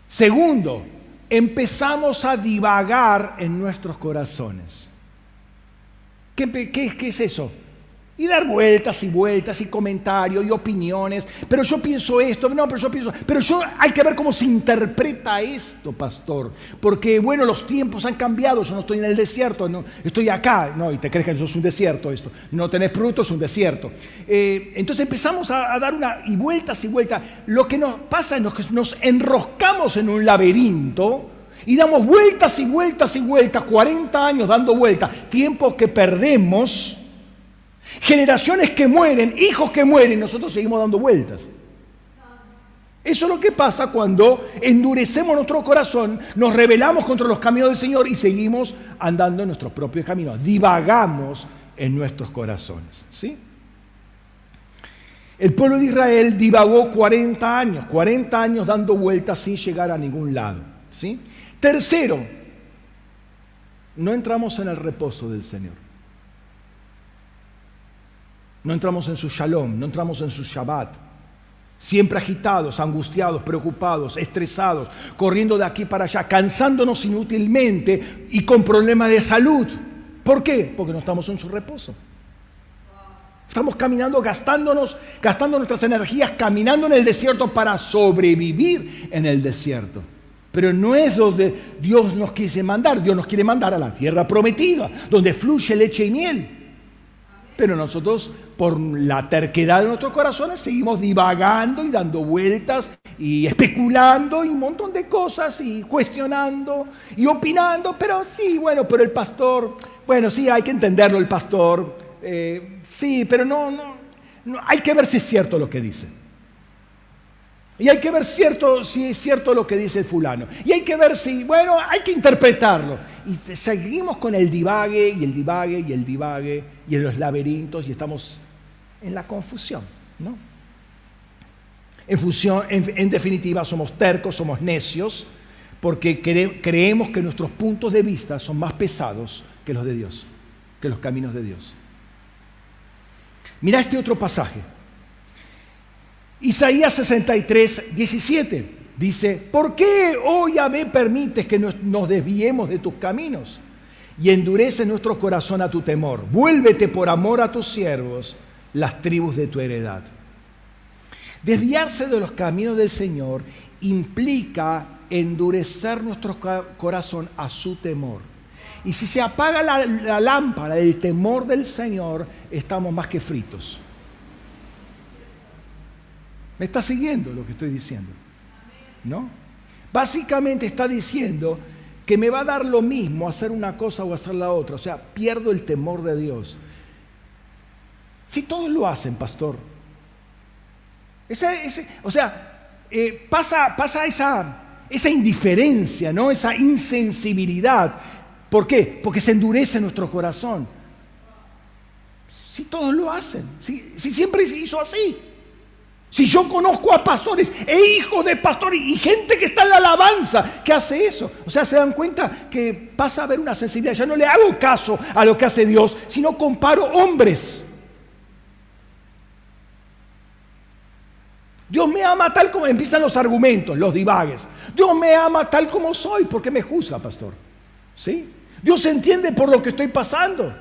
Segundo, empezamos a divagar en nuestros corazones. ¿Qué, qué, qué es eso? Y dar vueltas y vueltas y comentarios y opiniones. Pero yo pienso esto, no, pero yo pienso. Pero yo hay que ver cómo se interpreta esto, pastor. Porque, bueno, los tiempos han cambiado. Yo no estoy en el desierto, no, estoy acá. No, y te crees que eso es un desierto esto. No tenés frutos, es un desierto. Eh, entonces empezamos a, dar una. y vueltas y vueltas. Lo que nos pasa es que nos enroscamos en un laberinto. Y damos vueltas y vueltas y vueltas, 40 años dando vueltas, tiempo que perdemos Generaciones que mueren, hijos que mueren, nosotros seguimos dando vueltas. Eso es lo que pasa cuando endurecemos nuestro corazón, nos rebelamos contra los caminos del Señor y seguimos andando en nuestros propios caminos. Divagamos en nuestros corazones. ¿sí? El pueblo de Israel divagó 40 años, 40 años dando vueltas sin llegar a ningún lado. ¿sí? Tercero, no entramos en el reposo del Señor. No entramos en su shalom, no entramos en su Shabbat. Siempre agitados, angustiados, preocupados, estresados, corriendo de aquí para allá, cansándonos inútilmente y con problemas de salud. ¿Por qué? Porque no estamos en su reposo. Estamos caminando, gastándonos, gastando nuestras energías, caminando en el desierto para sobrevivir en el desierto. Pero no es donde Dios nos quiere mandar. Dios nos quiere mandar a la tierra prometida, donde fluye leche y miel. Pero nosotros, por la terquedad de nuestros corazones, seguimos divagando y dando vueltas y especulando y un montón de cosas y cuestionando y opinando. Pero sí, bueno, pero el pastor, bueno, sí, hay que entenderlo el pastor. Eh, sí, pero no, no, no, hay que ver si es cierto lo que dice. Y hay que ver cierto, si es cierto lo que dice fulano. Y hay que ver si, bueno, hay que interpretarlo. Y seguimos con el divague y el divague y el divague y en los laberintos y estamos en la confusión, ¿no? En, función, en, definitiva, somos tercos, somos necios, porque creemos que nuestros puntos de vista son más pesados que los de Dios, que los caminos de Dios. Mira este otro pasaje. Isaías 63, 17 dice, ¿por qué, oh Yahvé, permites que nos, desviemos de tus caminos y endurece nuestro corazón a tu temor? Vuélvete por amor a tus siervos, las tribus de tu heredad. Desviarse de los caminos del Señor implica endurecer nuestro corazón a su temor. Y si se apaga la, la lámpara del temor del Señor, estamos más que fritos. ¿Me está siguiendo lo que estoy diciendo? ¿No? Básicamente está diciendo que me va a dar lo mismo hacer una cosa o hacer la otra. O sea, pierdo el temor de Dios. Si todos lo hacen, pastor. o sea, eh, pasa, pasa esa, esa indiferencia, ¿no? esa insensibilidad. ¿Por qué? Porque se endurece nuestro corazón. Si todos lo hacen, si, si siempre se hizo así. Si yo conozco a pastores e hijos de pastores y gente que está en la alabanza que hace eso, o sea, se dan cuenta que pasa a haber una sensibilidad. Ya no le hago caso a lo que hace Dios, sino comparo hombres. Dios me ama tal como empiezan los argumentos, los divagues. Dios me ama tal como soy, ¿por qué me juzga, pastor? ¿Sí? Dios entiende por lo que estoy pasando.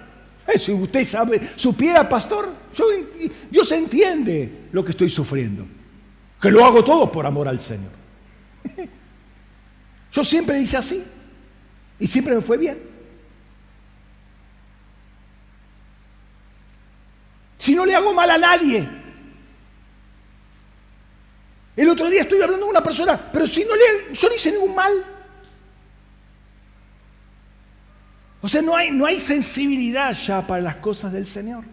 Eh, si usted sabe, supiera, pastor, yo, Dios entiende lo que estoy sufriendo. Que lo hago todo por amor al Señor. [LAUGHS] Yo siempre hice así. Y siempre me fue bien. Si no le hago mal a nadie. El otro día estoy hablando con una persona, pero si no le, yo no hice ningún mal. O sea, no hay, no hay sensibilidad ya para las cosas del Señor.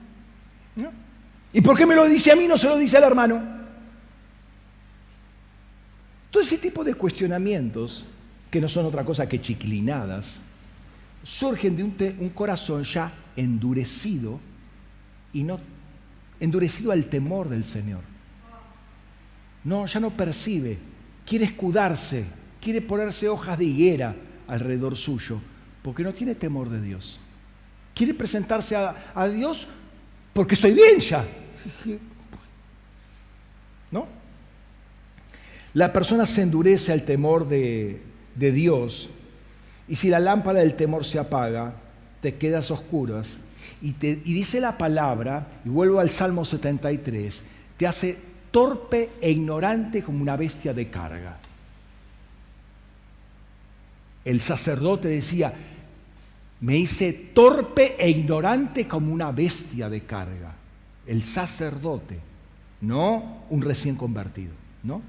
¿Y por qué me lo dice a mí, no se lo dice al hermano? Todo ese tipo de cuestionamientos, que no son otra cosa que chiquilinadas, surgen de un, un corazón ya endurecido y no endurecido al temor del Señor. No, ya no percibe, quiere escudarse, quiere ponerse hojas de higuera alrededor suyo porque no tiene temor de Dios. Quiere presentarse a, Dios porque estoy bien ya. ¿No? La persona se endurece al temor de, de Dios y si la lámpara del temor se apaga, te quedas oscuras Y, y dice la palabra, y vuelvo al Salmo 73, te hace torpe e ignorante como una bestia de carga. El sacerdote decía, me hice torpe e ignorante como una bestia de carga. El sacerdote, no un recién convertido, ¿no?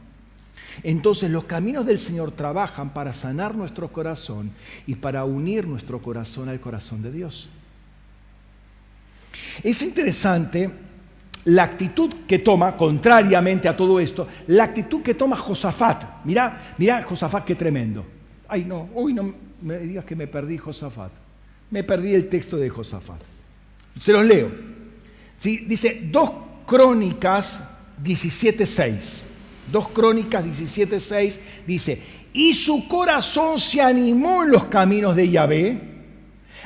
Entonces los caminos del Señor trabajan para sanar nuestro corazón y para unir nuestro corazón al corazón de Dios. Es interesante la actitud que toma, contrariamente a todo esto, la actitud que toma Josafat. Mirá, mirá Josafat qué tremendo. Ay no, uy no me digas que me perdí Josafat. Me perdí el texto de Josafat. Se los leo. ¿Sí? Dice dos crónicas 17.6. Dos Crónicas 17:6 dice, y su corazón se animó en los caminos de Yahvé,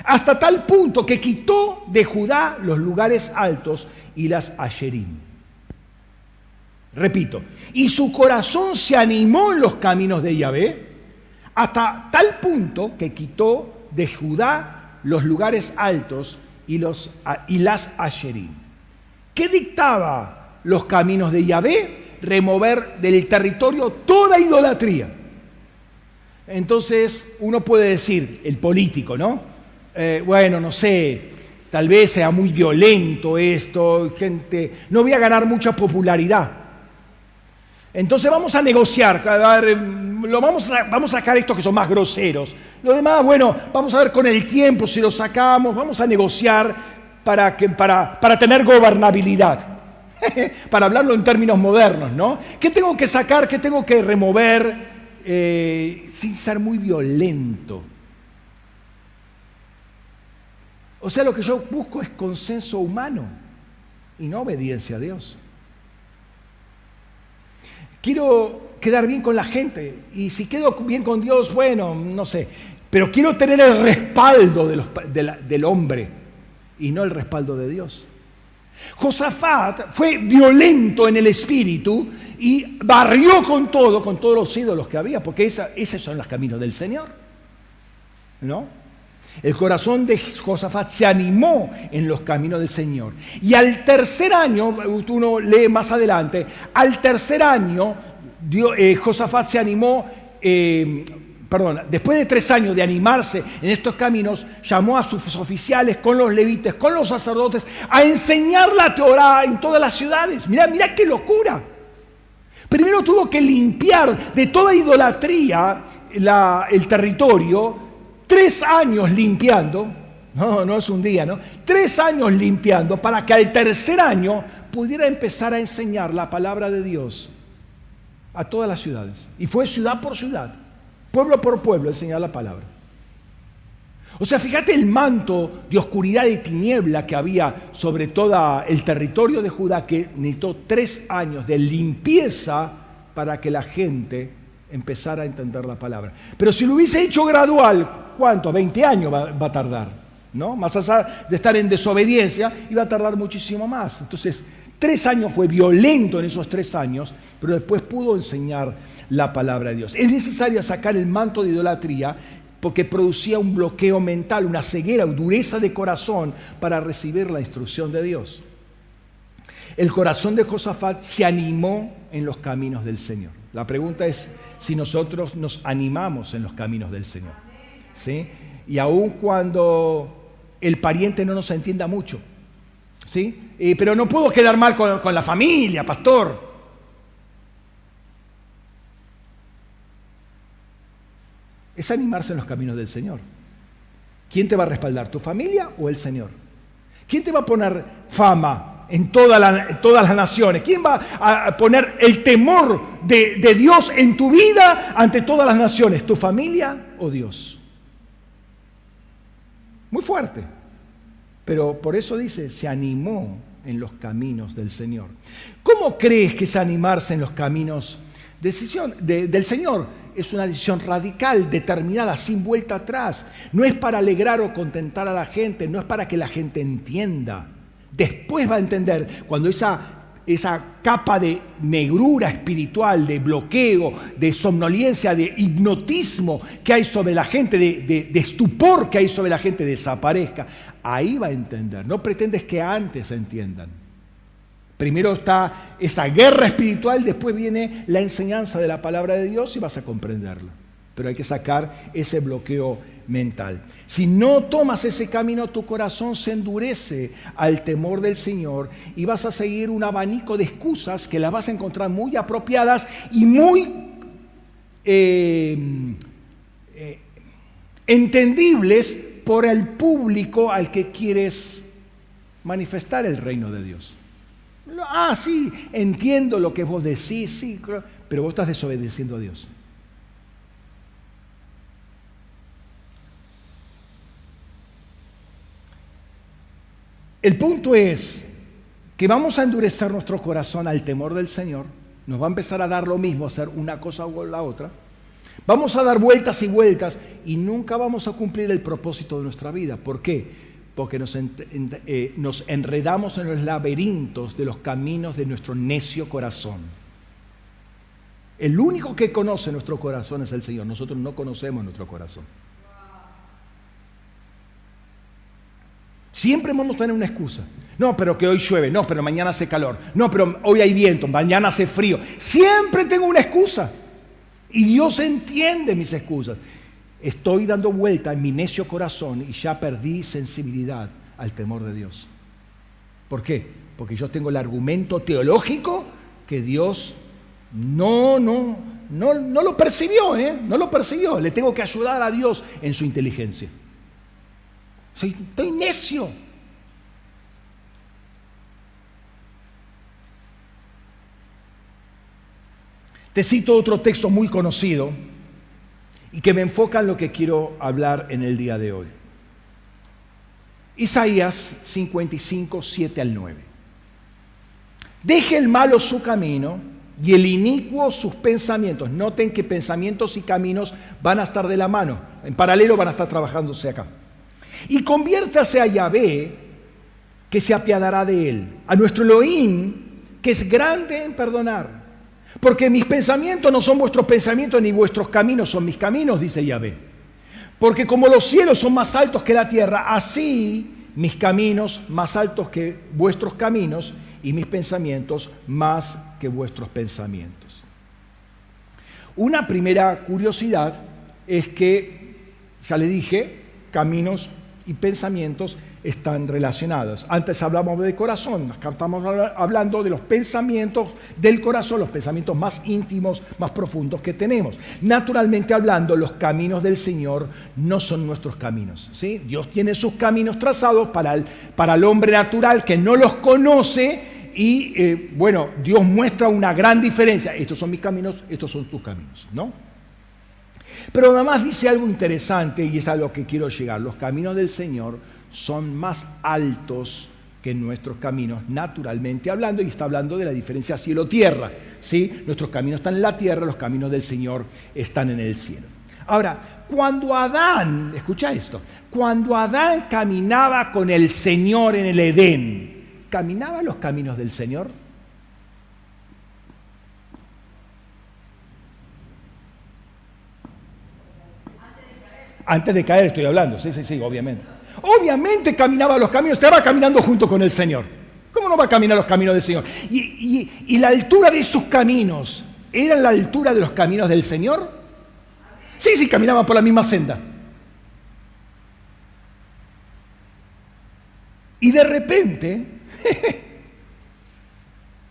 hasta tal punto que quitó de Judá los lugares altos y las Asherim. Repito, y su corazón se animó en los caminos de Yahvé, hasta tal punto que quitó de Judá los lugares altos y, las Asherim. ¿Qué dictaba los caminos de Yahvé? remover del territorio toda idolatría. Entonces uno puede decir, el político, ¿no? Eh, bueno, no sé, tal vez sea muy violento esto, gente, no voy a ganar mucha popularidad. Entonces vamos a negociar, lo vamos, a, vamos a sacar estos que son más groseros. Lo demás, bueno, vamos a ver con el tiempo si lo sacamos, vamos a negociar para, que, para, para tener gobernabilidad. [LAUGHS] para hablarlo en términos modernos, ¿no? ¿Qué tengo que sacar, qué tengo que remover eh, sin ser muy violento? O sea, lo que yo busco es consenso humano y no obediencia a Dios. Quiero quedar bien con la gente y si quedo bien con Dios, bueno, no sé, pero quiero tener el respaldo del hombre y no el respaldo de Dios. Josafat fue violento en el espíritu y barrió con todo, con todos los ídolos que había, porque esos son los caminos del Señor. ¿No? El corazón de Josafat se animó en los caminos del Señor. Y al tercer año, uno lee más adelante, al tercer año eh, Josafat se animó eh, perdón, después de tres años de animarse en estos caminos, llamó a sus oficiales con los levites, con los sacerdotes, a enseñar la Torah en todas las ciudades. Mirá, mirá qué locura. Primero tuvo que limpiar de toda idolatría el territorio, tres años limpiando, no, no es un día, ¿no? Tres años limpiando para que al tercer año pudiera empezar a enseñar la palabra de Dios a todas las ciudades. Y fue ciudad por ciudad pueblo por pueblo, enseñar la palabra. O sea, fíjate el manto de oscuridad y tiniebla que había sobre todo el territorio de Judá, que necesitó tres años de limpieza para que la gente empezara a entender la palabra. Pero si lo hubiese hecho gradual, ¿cuánto? 20 años va, va a tardar, ¿no? Más allá de estar en desobediencia, iba a tardar muchísimo más. Entonces, Tres años fue violento en esos tres años, pero después pudo enseñar la palabra de Dios. Es necesario sacar el manto de idolatría porque producía un bloqueo mental, una ceguera, una dureza de corazón para recibir la instrucción de Dios. El corazón de Josafat se animó en los caminos del Señor. La pregunta es si nosotros nos animamos en los caminos del Señor. ¿Sí? Y aun cuando el pariente no nos entienda mucho, ¿sí? pero no puedo quedar mal con, con la familia, pastor. Es animarse en los caminos del Señor. ¿Quién te va a respaldar, tu familia o el Señor? ¿Quién te va a poner fama en, todas las naciones? ¿Quién va a poner el temor de, de Dios en tu vida ante todas las naciones? ¿Tu familia o Dios? Muy fuerte. Pero por eso dice, se animó en los caminos del Señor. ¿Cómo crees que es animarse en los caminos decisión, del Señor? Es una decisión radical, determinada, sin vuelta atrás. No es para alegrar o contentar a la gente, no es para que la gente entienda. Después va a entender, cuando esa esa capa de negrura espiritual, de bloqueo, de somnolencia, de hipnotismo que hay sobre la gente, de, estupor que hay sobre la gente, desaparezca. Ahí va a entender. No pretendes que antes entiendan. Primero está esa guerra espiritual, después viene la enseñanza de la palabra de Dios y vas a comprenderla. Pero hay que sacar ese bloqueo mental. Si no tomas ese camino, tu corazón se endurece al temor del Señor y vas a seguir un abanico de excusas que las vas a encontrar muy apropiadas y muy eh, eh, entendibles por el público al que quieres manifestar el reino de Dios. Ah, sí, entiendo lo que vos decís, sí, pero vos estás desobedeciendo a Dios. El punto es que vamos a endurecer nuestro corazón al temor del Señor, nos va a empezar a dar lo mismo, hacer una cosa o la otra. Vamos a dar vueltas y vueltas y nunca vamos a cumplir el propósito de nuestra vida. ¿Por qué? Porque nos, eh, nos enredamos en los laberintos de los caminos de nuestro necio corazón. El único que conoce nuestro corazón es el Señor. Nosotros no conocemos nuestro corazón. Siempre vamos a tener una excusa. No, pero que hoy llueve. No, pero mañana hace calor. No, pero hoy hay viento. Mañana hace frío. Siempre tengo una excusa. Y Dios entiende mis excusas. Estoy dando vuelta en mi necio corazón y ya perdí sensibilidad al temor de Dios. ¿Por qué? Porque yo tengo el argumento teológico que Dios no, no, no, no lo percibió, ¿eh? No lo percibió. Le tengo que ayudar a Dios en su inteligencia. Soy, estoy necio. Te cito otro texto muy conocido y que me enfoca en lo que quiero hablar en el día de hoy. Isaías 55, 7 al 9. Deje el malo su camino y el inicuo sus pensamientos. Noten que pensamientos y caminos van a estar de la mano. En paralelo van a estar trabajándose acá y conviértase a Yahvé, que se apiadará de él, a nuestro Elohim, que es grande en perdonar. Porque mis pensamientos no son vuestros pensamientos, ni vuestros caminos son mis caminos, dice Yahvé. Porque como los cielos son más altos que la tierra, así mis caminos más altos que vuestros caminos y mis pensamientos más que vuestros pensamientos. Una primera curiosidad es que, ya le dije, caminos y pensamientos están relacionados. Antes hablamos de corazón, estamos hablando de los pensamientos del corazón, los pensamientos más íntimos, más profundos que tenemos. Naturalmente hablando, los caminos del Señor no son nuestros caminos. ¿sí? Dios tiene sus caminos trazados para el, para el hombre natural que no los conoce y eh, bueno, Dios muestra una gran diferencia. Estos son mis caminos, estos son tus caminos, ¿no? Pero además dice algo interesante y es a lo que quiero llegar. Los caminos del Señor son más altos que nuestros caminos, naturalmente hablando, y está hablando de la diferencia cielo-tierra. ¿sí? Nuestros caminos están en la tierra, los caminos del Señor están en el cielo. Ahora, cuando Adán, escucha esto, cuando Adán caminaba con el Señor en el Edén, ¿caminaba los caminos del Señor? Antes de caer estoy hablando, sí, sí, sí, obviamente. Obviamente caminaba los caminos, estaba caminando junto con el Señor. ¿Cómo no va a caminar los caminos del Señor? Y, la altura de sus caminos, ¿era la altura de los caminos del Señor? Sí, sí, caminaban por la misma senda. Y de repente, [LAUGHS]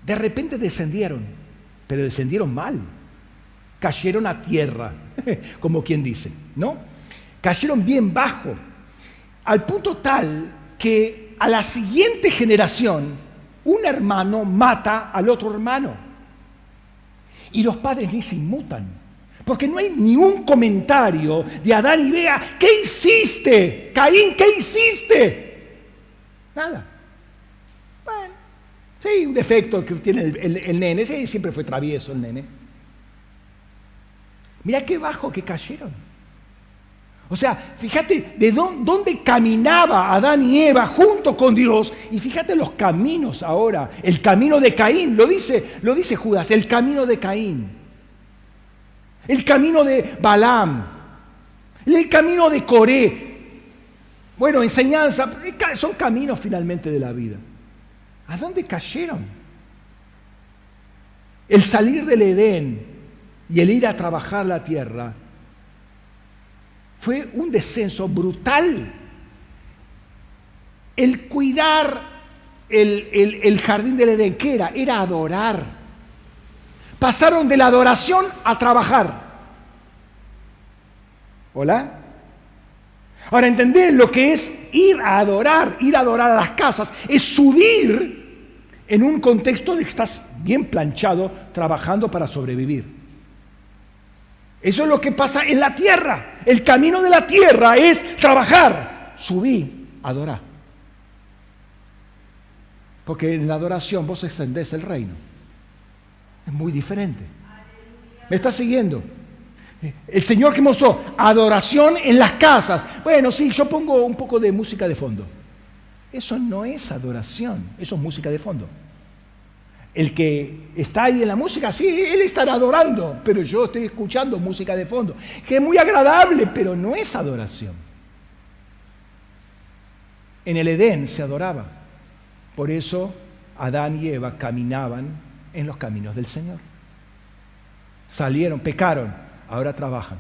de repente descendieron, pero descendieron mal. Cayeron a tierra, [LAUGHS] como quien dice, ¿no? Cayeron bien bajo, al punto tal que a la siguiente generación un hermano mata al otro hermano. Y los padres ni se inmutan, porque no hay ningún comentario de Adán y Bea, ¿qué hiciste? Caín, ¿qué hiciste? Nada. Bueno, sí, un defecto que tiene el, el nene, sí, siempre fue travieso el nene. Mira qué bajo que cayeron. O sea, fíjate de dónde, caminaba Adán y Eva junto con Dios y fíjate los caminos ahora, el camino de Caín, lo dice, lo dice Judas, el camino de Caín, el camino de Balaam, el camino de Coré. Bueno, enseñanza, son caminos finalmente de la vida. ¿A dónde cayeron? El salir del Edén y el ir a trabajar la tierra fue un descenso brutal. El cuidar el, jardín del Edén, ¿qué era? Era adorar. Pasaron de la adoración a trabajar. ¿Hola? Ahora entender lo que es ir a adorar, ir a adorar a las casas, es subir en un contexto de que estás bien planchado trabajando para sobrevivir. Eso es lo que pasa en la tierra. El camino de la tierra es trabajar, subir, adorar. Porque en la adoración vos extendés el reino. Es muy diferente. ¿Me está siguiendo? El Señor que mostró adoración en las casas. Bueno, sí, yo pongo un poco de música de fondo. Eso no es adoración, eso es música de fondo. El que está ahí en la música, sí, él estará adorando, pero yo estoy escuchando música de fondo, que es muy agradable, pero no es adoración. En el Edén se adoraba. Por eso Adán y Eva caminaban en los caminos del Señor. Salieron, pecaron, ahora trabajan.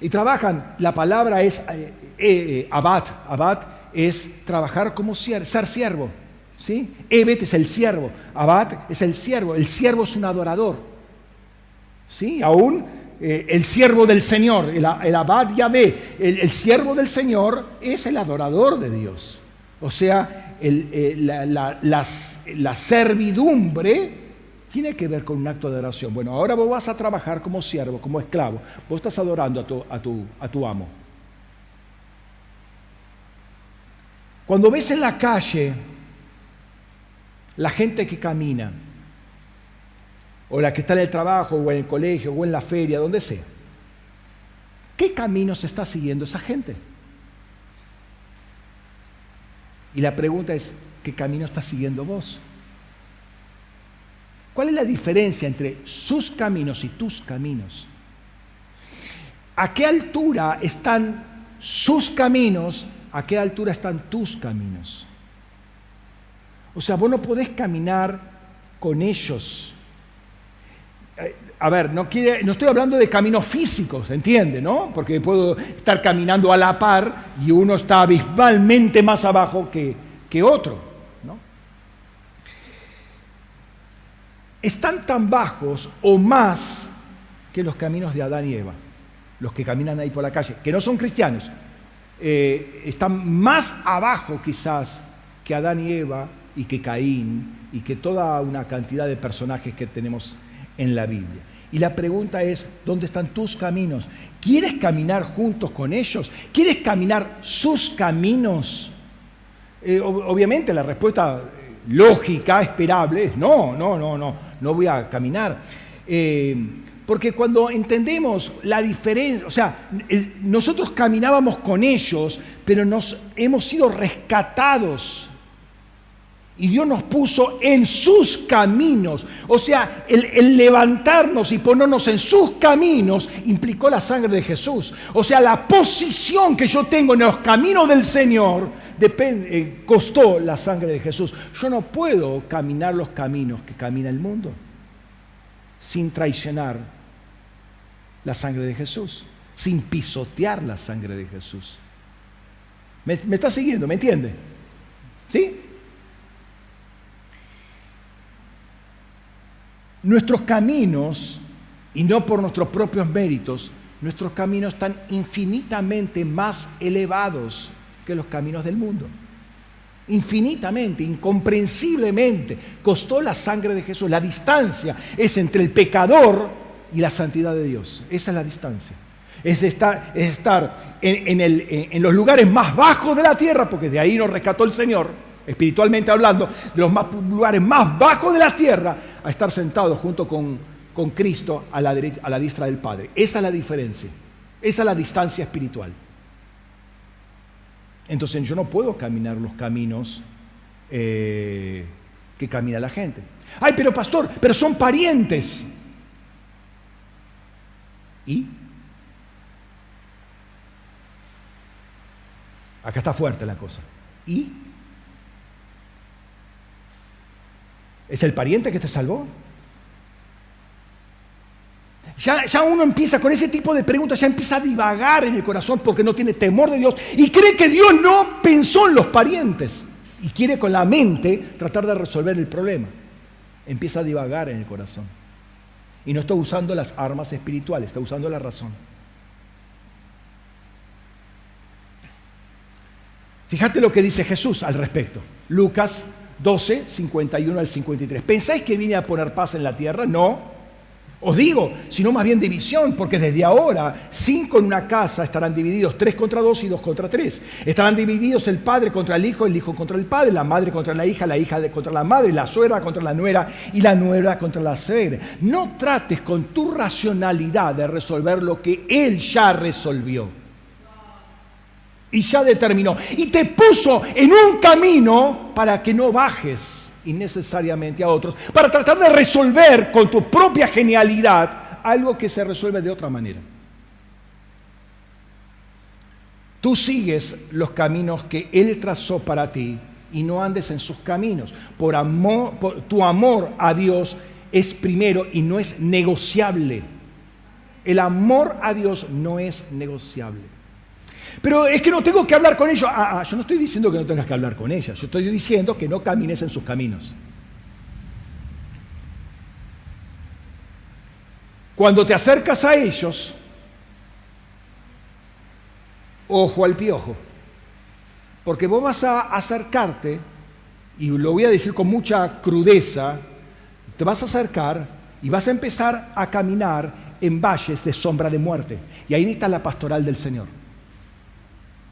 Y trabajan, la palabra es eh, eh, eh, abad, abad es trabajar como ser siervo. ¿Sí? Evet es el siervo, Abad es el siervo, el siervo es un adorador. ¿Sí? Aún eh, el siervo del Señor, el, Abad Yahvé, el, el, siervo del Señor es el adorador de Dios. O sea, eh, la, servidumbre tiene que ver con un acto de adoración. Bueno, ahora vos vas a trabajar como siervo, como esclavo. Vos estás adorando a tu, a tu, a tu amo. Cuando ves en la calle la gente que camina, o la que está en el trabajo, o en el colegio, o en la feria, donde sea, ¿qué caminos está siguiendo esa gente? Y la pregunta es, ¿qué camino está siguiendo vos? ¿Cuál es la diferencia entre sus caminos y tus caminos? ¿A qué altura están sus caminos? ¿A qué altura están tus caminos? O sea, vos no podés caminar con ellos. Eh, a ver, no, estoy hablando de caminos físicos, ¿entiende? ¿no? Porque puedo estar caminando a la par y uno está abismalmente más abajo que, que otro. Están tan bajos o más que los caminos de Adán y Eva, los que caminan ahí por la calle, que no son cristianos. Eh, están más abajo quizás que Adán y Eva y que Caín y que toda una cantidad de personajes que tenemos en la Biblia. Y la pregunta es, ¿dónde están tus caminos? ¿Quieres caminar juntos con ellos? ¿Quieres caminar sus caminos? Eh, obviamente la respuesta eh, lógica, esperable, es no, no, no, no, no voy a caminar. Eh, porque cuando entendemos la diferencia, o sea, nosotros caminábamos con ellos, pero nos hemos sido rescatados y Dios nos puso en sus caminos. O sea, el, levantarnos y ponernos en sus caminos implicó la sangre de Jesús. O sea, la posición que yo tengo en los caminos del Señor depende, eh, costó la sangre de Jesús. Yo no puedo caminar los caminos que camina el mundo sin traicionar la sangre de Jesús, sin pisotear la sangre de Jesús. ¿Me, me está siguiendo? ¿Me entiende? ¿Sí? Nuestros caminos, y no por nuestros propios méritos, nuestros caminos están infinitamente más elevados que los caminos del mundo. Infinitamente, incomprensiblemente. Costó la sangre de Jesús. La distancia es entre el pecador y la santidad de Dios. Esa es la distancia. Es estar, estar en, en los lugares más bajos de la tierra, porque de ahí nos rescató el Señor espiritualmente hablando, de los lugares más bajos de la tierra, a estar sentados junto con, con Cristo a la, a la diestra del Padre. Esa es la diferencia. Esa es la distancia espiritual. Entonces yo no puedo caminar los caminos eh, que camina la gente. Ay, pero pastor, pero son parientes. ¿Y? Acá está fuerte la cosa. ¿Y? ¿Es el pariente que te salvó? Ya, ya, uno empieza con ese tipo de preguntas, ya empieza a divagar en el corazón porque no tiene temor de Dios y cree que Dios no pensó en los parientes y quiere con la mente tratar de resolver el problema. Empieza a divagar en el corazón. Y no está usando las armas espirituales, está usando la razón. Fíjate lo que dice Jesús al respecto. Lucas 12, 51 al 53. ¿Pensáis que vine a poner paz en la tierra? No os digo, sino más bien división, porque desde ahora cinco en una casa estarán divididos, tres contra dos y dos contra tres. Estarán divididos el padre contra el hijo, el hijo contra el padre, la madre contra la hija, la hija contra la madre, la suegra contra la nuera y la nuera contra la suegra. No trates con tu racionalidad de resolver lo que él ya resolvió. Y ya determinó. Y te puso en un camino para que no bajes innecesariamente a otros, para tratar de resolver con tu propia genialidad algo que se resuelve de otra manera. Tú sigues los caminos que Él trazó para ti y no andes en sus caminos. Por amor, tu amor a Dios es primero y no es negociable. El amor a Dios no es negociable. Pero es que no tengo que hablar con ellos. Ah, ah, yo no estoy diciendo que no tengas que hablar con ellas. Yo estoy diciendo que no camines en sus caminos. Cuando te acercas a ellos, ojo al piojo. Porque vos vas a acercarte, y lo voy a decir con mucha crudeza, te vas a acercar y vas a empezar a caminar en valles de sombra de muerte. Y ahí está la pastoral del Señor.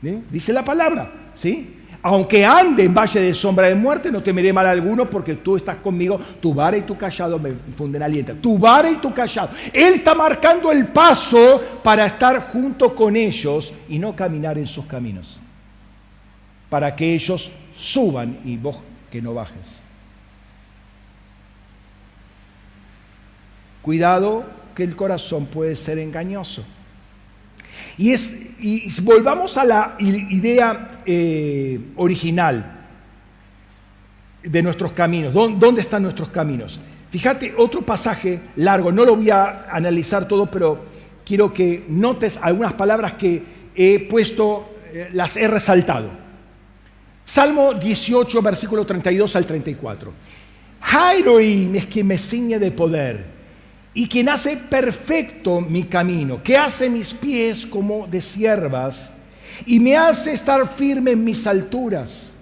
Dice la palabra, ¿sí? Aunque ande en valle de sombra de muerte, no temeré mal alguno porque tú estás conmigo, tu vara y tu callado me infunden aliento. Tu vara y tu callado. Él está marcando el paso para estar junto con ellos y no caminar en sus caminos. Para que ellos suban y vos que no bajes. Cuidado que el corazón puede ser engañoso. Y, es, y volvamos a la idea eh, original de nuestros caminos. ¿Dónde están nuestros caminos? Fíjate, otro pasaje largo, no lo voy a analizar todo, pero quiero que notes algunas palabras que he puesto, eh, las he resaltado. Salmo 18, versículo 32 al 34. Jairoim es quien me ciñe de poder y quien hace perfecto mi camino, que hace mis pies como de siervas y me hace estar firme en mis alturas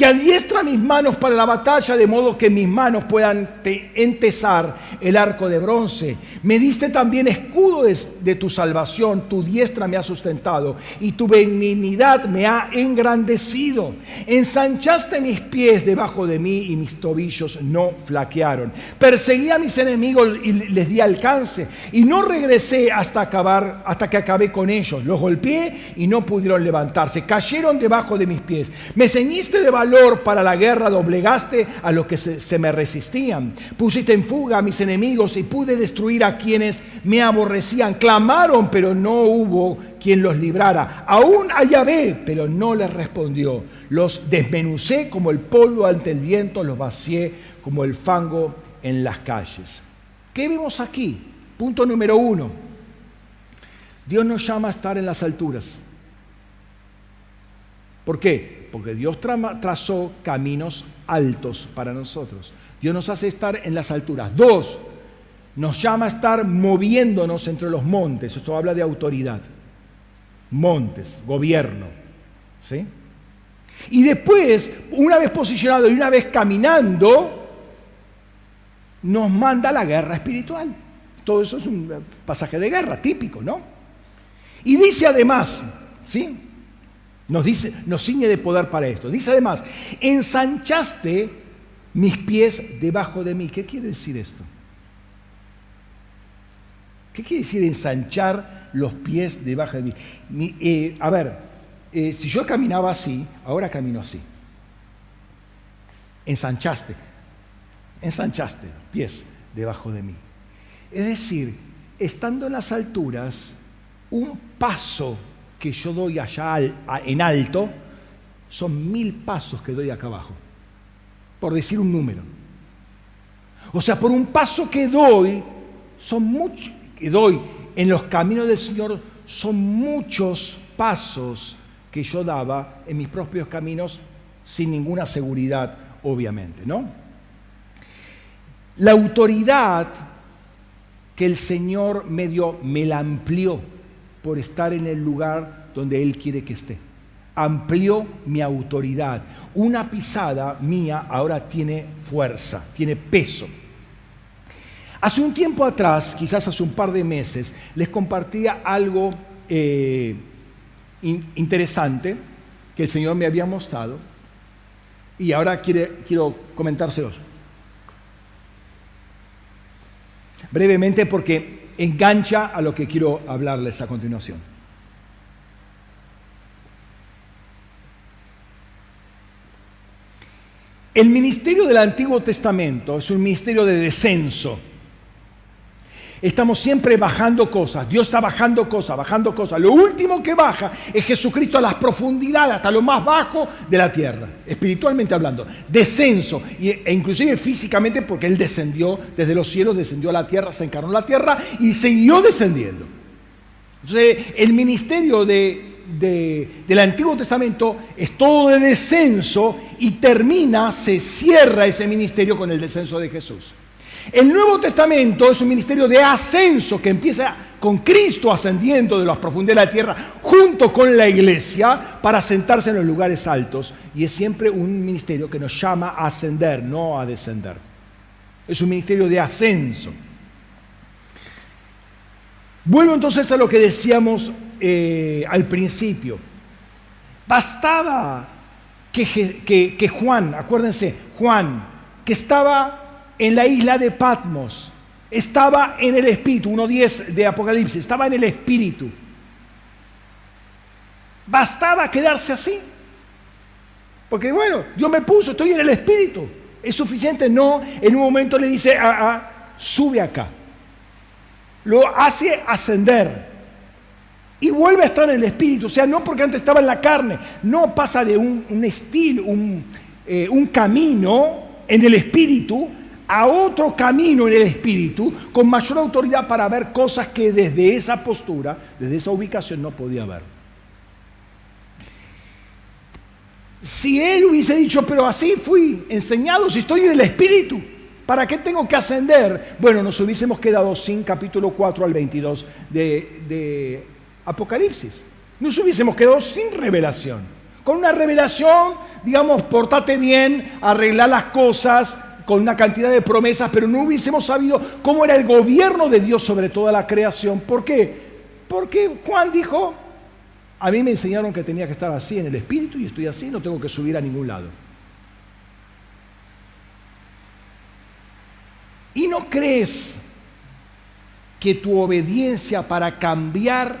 que adiestra mis manos para la batalla, de modo que mis manos puedan entesar el arco de bronce. Me diste también escudo de, tu salvación, tu diestra me ha sustentado y tu benignidad me ha engrandecido. Ensanchaste mis pies debajo de mí y mis tobillos no flaquearon. Perseguí a mis enemigos y les di alcance y no regresé hasta acabar, hasta que acabé con ellos. Los golpeé y no pudieron levantarse. Cayeron debajo de mis pies. Me ceñiste de valor para la guerra, doblegaste a los que se, me resistían. Pusiste en fuga a mis enemigos y pude destruir a quienes me aborrecían. Clamaron, pero no hubo quien los librara. Aún a Yahvé, pero no les respondió. Los desmenucé como el polvo ante el viento, los vacié como el fango en las calles. ¿Qué vemos aquí? Punto número uno. Dios nos llama a estar en las alturas. ¿Por qué? Porque Dios trazó caminos altos para nosotros. Dios nos hace estar en las alturas. Dos, nos llama a estar moviéndonos entre los montes. Esto habla de autoridad. Montes, gobierno. ¿Sí? Y después, una vez posicionado y una vez caminando, nos manda la guerra espiritual. Todo eso es un pasaje de guerra típico, ¿no? Y dice además, ¿sí? Nos dice, nos ciñe de poder para esto. Dice además, ensanchaste mis pies debajo de mí. ¿Qué quiere decir esto? ¿Qué quiere decir ensanchar los pies debajo de mí? Eh, a ver, eh, si yo caminaba así, ahora camino así. Ensanchaste, ensanchaste los pies debajo de mí. Es decir, estando en las alturas, un paso que yo doy allá en alto son mil pasos que doy acá abajo, por decir un número. O sea, por un paso que doy, son muchos, que doy en los caminos del Señor, son muchos pasos que yo daba en mis propios caminos sin ninguna seguridad, obviamente, ¿no? La autoridad que el Señor me dio, me la amplió por estar en el lugar donde Él quiere que esté. Amplió mi autoridad. Una pisada mía ahora tiene fuerza, tiene peso. Hace un tiempo atrás, quizás hace un par de meses, les compartía algo eh, interesante que el Señor me había mostrado y ahora quiero comentárselos. Brevemente porque engancha a lo que quiero hablarles a continuación. El ministerio del Antiguo Testamento es un ministerio de descenso Estamos siempre bajando cosas. Dios está bajando cosas, bajando cosas. Lo último que baja es Jesucristo a las profundidades, hasta lo más bajo de la tierra, espiritualmente hablando. Descenso, e inclusive físicamente porque Él descendió desde los cielos, descendió a la tierra, se encarnó en la tierra y siguió descendiendo. Entonces, el ministerio del Antiguo Testamento es todo de descenso y termina, se cierra ese ministerio con el descenso de Jesús. El Nuevo Testamento es un ministerio de ascenso que empieza con Cristo ascendiendo de las profundidades de la tierra junto con la iglesia para sentarse en los lugares altos. Y es siempre un ministerio que nos llama a ascender, no a descender. Es un ministerio de ascenso. Vuelvo entonces a lo que decíamos eh, al principio. Bastaba que, que Juan, acuérdense, Juan, que estaba en la isla de Patmos. Estaba en el Espíritu, 1.10 de Apocalipsis, estaba en el Espíritu. Bastaba quedarse así. Porque bueno, Dios me puso, estoy en el Espíritu. ¿Es suficiente? No. En un momento le dice, ah, ah, sube acá. Lo hace ascender. Y vuelve a estar en el Espíritu. O sea, no porque antes estaba en la carne. No pasa de un, estilo, eh, un camino en el Espíritu a otro camino en el espíritu con mayor autoridad para ver cosas que desde esa postura, desde esa ubicación no podía ver. Si él hubiese dicho, pero así fui enseñado, si estoy en el espíritu, ¿para qué tengo que ascender? Bueno, nos hubiésemos quedado sin capítulo 4 al 22 de, de Apocalipsis. Nos hubiésemos quedado sin revelación. Con una revelación, digamos, portate bien, arreglar las cosas, con una cantidad de promesas, pero no hubiésemos sabido cómo era el gobierno de Dios sobre toda la creación. ¿Por qué? Porque Juan dijo, a mí me enseñaron que tenía que estar así en el espíritu y estoy así, no tengo que subir a ningún lado. ¿Y no crees que tu obediencia para cambiar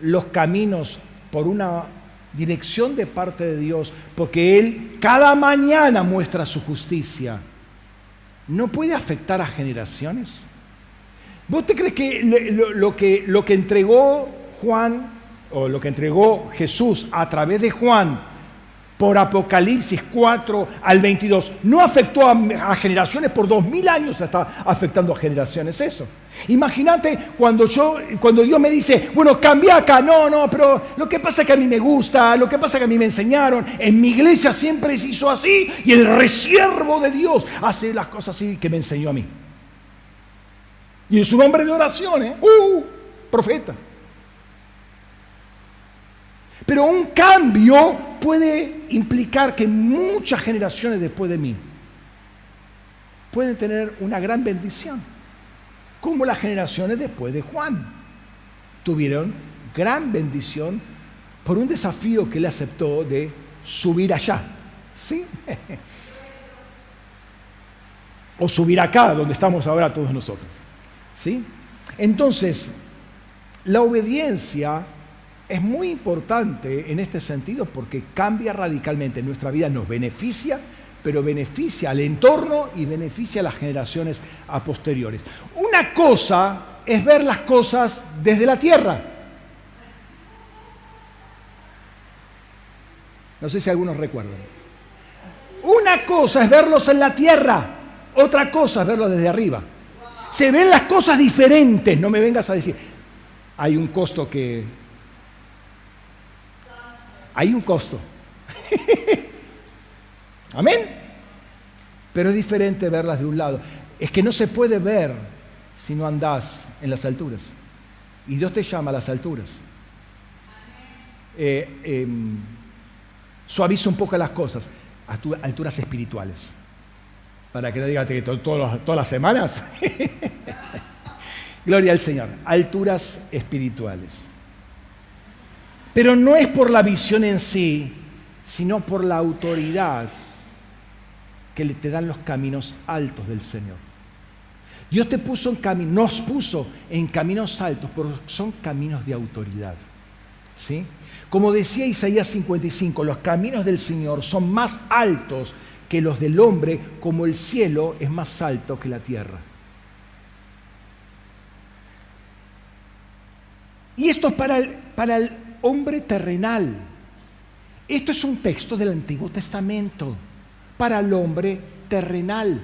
los caminos por una dirección de parte de Dios, porque Él cada mañana muestra su justicia, ¿no puede afectar a generaciones? ¿Vos te crees que lo, que lo que entregó Juan o lo que entregó Jesús a través de Juan por Apocalipsis 4 al 22. No afectó a, generaciones por dos mil años, está afectando a generaciones eso. Imagínate cuando, yo, cuando Dios me dice, bueno, cambia acá, no, no, pero lo que pasa es que a mí me gusta, lo que pasa es que a mí me enseñaron, en mi iglesia siempre se hizo así y el resiervo de Dios hace las cosas así que me enseñó a mí. Y en su nombre de oración, ¿eh? ¡Uh! Profeta. Pero un cambio puede implicar que muchas generaciones después de mí pueden tener una gran bendición, como las generaciones después de Juan tuvieron gran bendición por un desafío que él aceptó de subir allá. ¿Sí? [LAUGHS] o subir acá, donde estamos ahora todos nosotros. ¿Sí? Entonces, la obediencia es muy importante en este sentido porque cambia radicalmente nuestra vida, nos beneficia, pero beneficia al entorno y beneficia a las generaciones a posteriores. Una cosa es ver las cosas desde la tierra. No sé si algunos recuerdan. Una cosa es verlos en la tierra, otra cosa es verlos desde arriba. Se ven las cosas diferentes, no me vengas a decir. Hay un costo que... Hay un costo. [LAUGHS] Amén. Pero es diferente verlas de un lado. Es que no se puede ver si no andás en las alturas. Y Dios te llama a las alturas. Eh, em, suaviza un poco las cosas, a alturas espirituales. Para que no digas que todas las semanas. [LAUGHS] Gloria al Señor. Alturas espirituales. Pero no es por la visión en sí, sino por la autoridad que te dan los caminos altos del Señor. Dios te puso en caminos, nos puso en caminos altos, pero son caminos de autoridad. ¿Sí? Como decía Isaías 55, los caminos del Señor son más altos que los del hombre, como el cielo es más alto que la tierra. Y esto es para el, para el hombre terrenal. Esto es un texto del Antiguo Testamento para el hombre terrenal.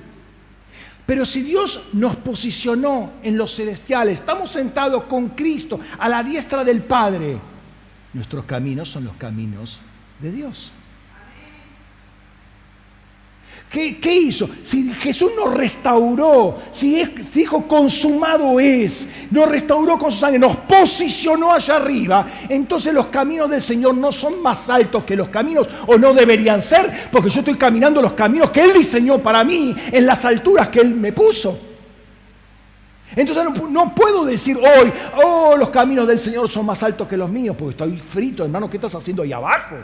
Pero si Dios nos posicionó en los celestiales, estamos sentados con Cristo a la diestra del Padre, Nuestros caminos son los caminos de Dios. ¿Qué, ¿Qué, hizo? Si Jesús nos restauró, si dijo consumado es, nos restauró con su sangre, nos posicionó allá arriba, entonces los caminos del Señor no son más altos que los caminos, o no deberían ser, porque yo estoy caminando los caminos que Él diseñó para mí, en las alturas que Él me puso. Entonces no, puedo decir hoy, oh, los caminos del Señor son más altos que los míos, porque estoy frito, hermano, ¿qué estás haciendo ahí abajo?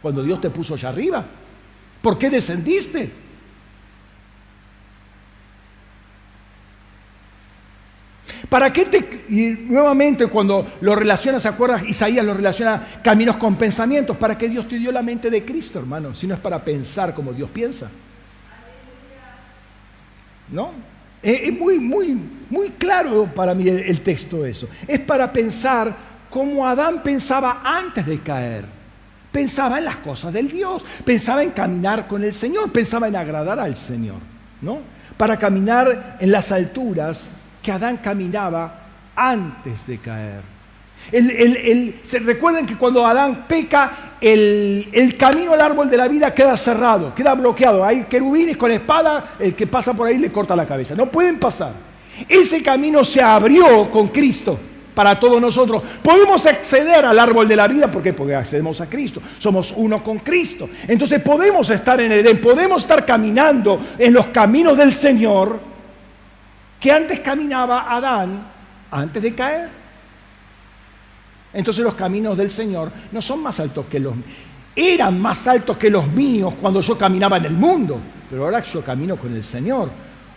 Cuando Dios te puso allá arriba. ¿Por qué descendiste? ¿Para qué te.? Y nuevamente, cuando lo relacionas, ¿se acuerdas? Isaías lo relaciona caminos con pensamientos. ¿Para qué Dios te dio la mente de Cristo, hermano? Si no es para pensar como Dios piensa. ¿No? Es muy, muy, muy claro para mí el, texto eso. Es para pensar como Adán pensaba antes de caer. Pensaba en las cosas del Dios, pensaba en caminar con el Señor, pensaba en agradar al Señor, ¿no? Para caminar en las alturas que Adán caminaba antes de caer. se recuerden que cuando Adán peca, el, camino al árbol de la vida queda cerrado, queda bloqueado. Hay querubines con espada, el que pasa por ahí le corta la cabeza. No pueden pasar. Ese camino se abrió con Cristo para todos nosotros. Podemos acceder al árbol de la vida porque, accedemos a Cristo. Somos uno con Cristo. Entonces podemos estar en el Edén, podemos estar caminando en los caminos del Señor que antes caminaba Adán antes de caer. Entonces los caminos del Señor no son más altos que los eran más altos que los míos cuando yo caminaba en el mundo, pero ahora yo camino con el Señor.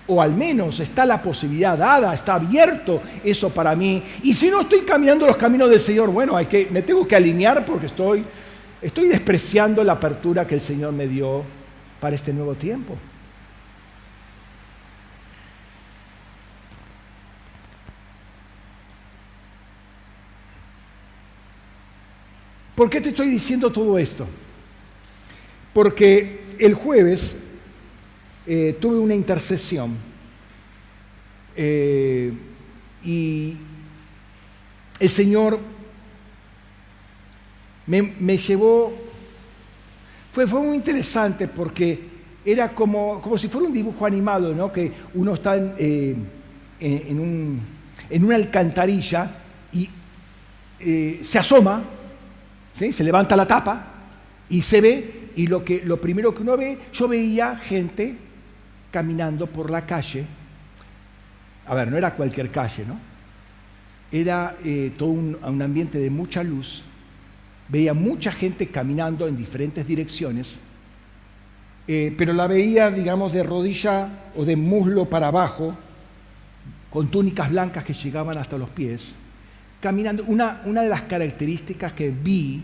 O al menos está la posibilidad dada, está abierto eso para mí. Y si no estoy caminando los caminos del Señor, bueno, hay que, me tengo que alinear porque estoy, estoy despreciando la apertura que el Señor me dio para este nuevo tiempo. ¿Por qué te estoy diciendo todo esto? Porque el jueves eh, tuve una intercesión eh, y el Señor me, llevó, fue, fue, muy interesante porque era como, como si fuera un dibujo animado, ¿no? que uno está en, eh, un, en, una alcantarilla y se asoma se levanta la tapa y se ve, y lo, que, lo primero que uno ve, yo veía gente caminando por la calle. A ver, no era cualquier calle, ¿no? Era eh, todo un, ambiente de mucha luz. Veía mucha gente caminando en diferentes direcciones, eh, pero la veía, digamos, de rodilla o de muslo para abajo, con túnicas blancas que llegaban hasta los pies, caminando. Una, una de las características que vi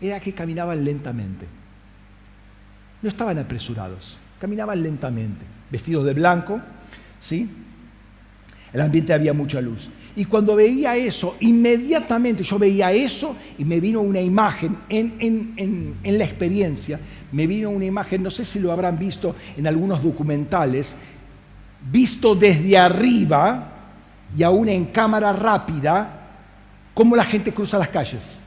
era que caminaban lentamente. No estaban apresurados, caminaban lentamente, vestidos de blanco, ¿sí? El ambiente había mucha luz. Y cuando veía eso, inmediatamente yo veía eso y me vino una imagen en, la experiencia, me vino una imagen, no sé si lo habrán visto en algunos documentales, visto desde arriba y aún en cámara rápida, cómo la gente cruza las calles.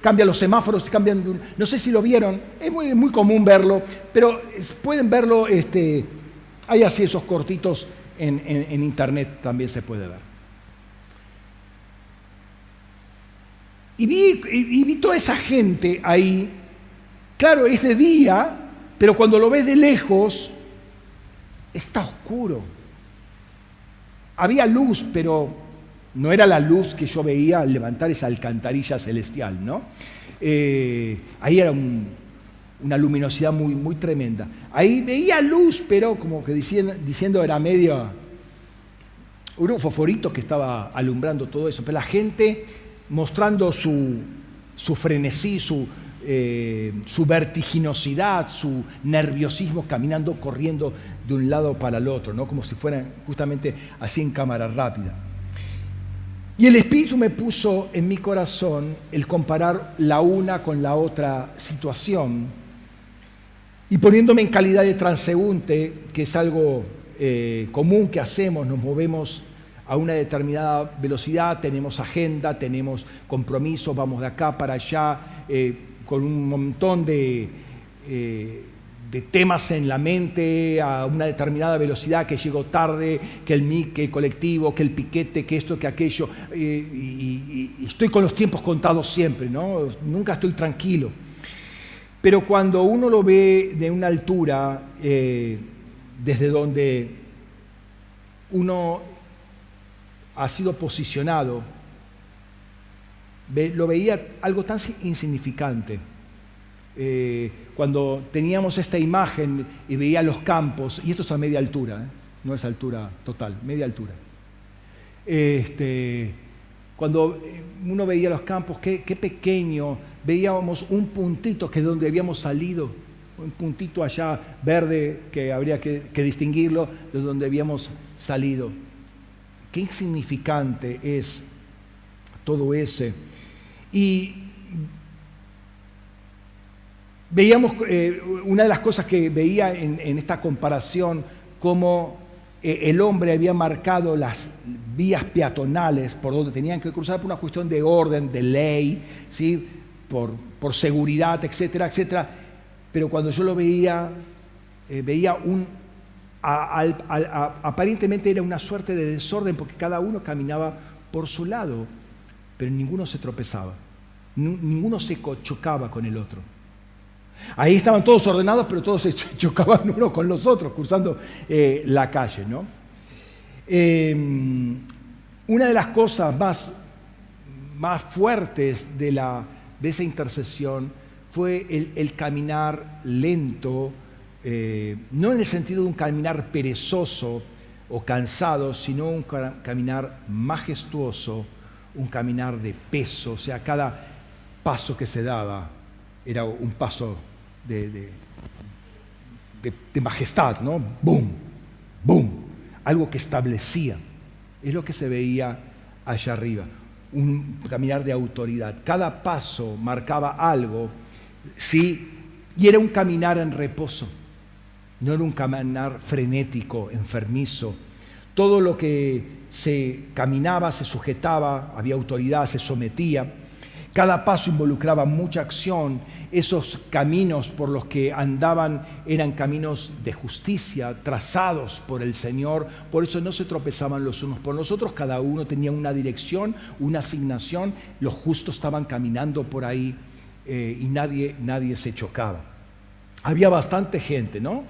Cambian los semáforos, cambian... No sé si lo vieron, es muy, muy común verlo, pero pueden verlo, este, hay así esos cortitos en, internet también se puede ver. Y vi, y vi toda esa gente ahí, claro, es de día, pero cuando lo ves de lejos, está oscuro. Había luz, pero no era la luz que yo veía al levantar esa alcantarilla celestial, ¿no? Eh, ahí era una luminosidad muy, muy tremenda. Ahí veía luz, pero como que diciendo, diciendo era medio un fosforito que estaba alumbrando todo eso, pero la gente mostrando su, su frenesí, su, eh, su vertiginosidad, su nerviosismo, caminando, corriendo de un lado para el otro, ¿no? como si fueran justamente así en cámara rápida. Y el Espíritu me puso en mi corazón el comparar la una con la otra situación y poniéndome en calidad de transeúnte, que es algo eh, común que hacemos, nos movemos a una determinada velocidad, tenemos agenda, tenemos compromisos, vamos de acá para allá, eh, con un montón de, eh, de, temas en la mente, a una determinada velocidad, que llego tarde, que el MIC, que el colectivo, que el piquete, que esto, que aquello, y, y estoy con los tiempos contados siempre, ¿no? nunca estoy tranquilo. Pero cuando uno lo ve de una altura, eh, desde donde uno ha sido posicionado, lo veía algo tan insignificante. Eh, cuando teníamos esta imagen y veía los campos, y esto es a media altura, ¿eh? no es altura total, media altura. Este, cuando uno veía los campos, qué, pequeño veíamos un puntito que es donde habíamos salido, un puntito allá verde que habría que, distinguirlo de donde habíamos salido. Qué insignificante es todo ese. Y veíamos, eh, una de las cosas que veía en, esta comparación, como eh, el hombre había marcado las vías peatonales por donde tenían que cruzar por una cuestión de orden, de ley, ¿sí? por, seguridad, etcétera, etcétera. Pero cuando yo lo veía, eh, veía un... aparentemente era una suerte de desorden porque cada uno caminaba por su lado, pero ninguno se tropezaba, ninguno se chocaba con el otro. Ahí estaban todos ordenados, pero todos se [LAUGHS] chocaban uno con los otros, cruzando eh, la calle. ¿no? Em, una de las cosas más, más fuertes de la, de esa intercesión fue el, caminar lento, eh, no en el sentido de un caminar perezoso o cansado, sino un caminar majestuoso, un caminar de peso, o sea, cada paso que se daba era un paso de, de, majestad, ¿no? ¡Boom! ¡Boom! Algo que establecía. Es lo que se veía allá arriba un caminar de autoridad. Cada paso marcaba algo, ¿sí? Y era un caminar en reposo, no era un caminar frenético, enfermizo. Todo lo que se caminaba, se sujetaba, había autoridad, se sometía. Cada paso involucraba mucha acción. Esos caminos por los que andaban eran caminos de justicia, trazados por el Señor. Por eso no se tropezaban los unos por los otros. Cada uno tenía una dirección, una asignación. Los justos estaban caminando por ahí eh, y nadie, nadie se chocaba. Había bastante gente, ¿no?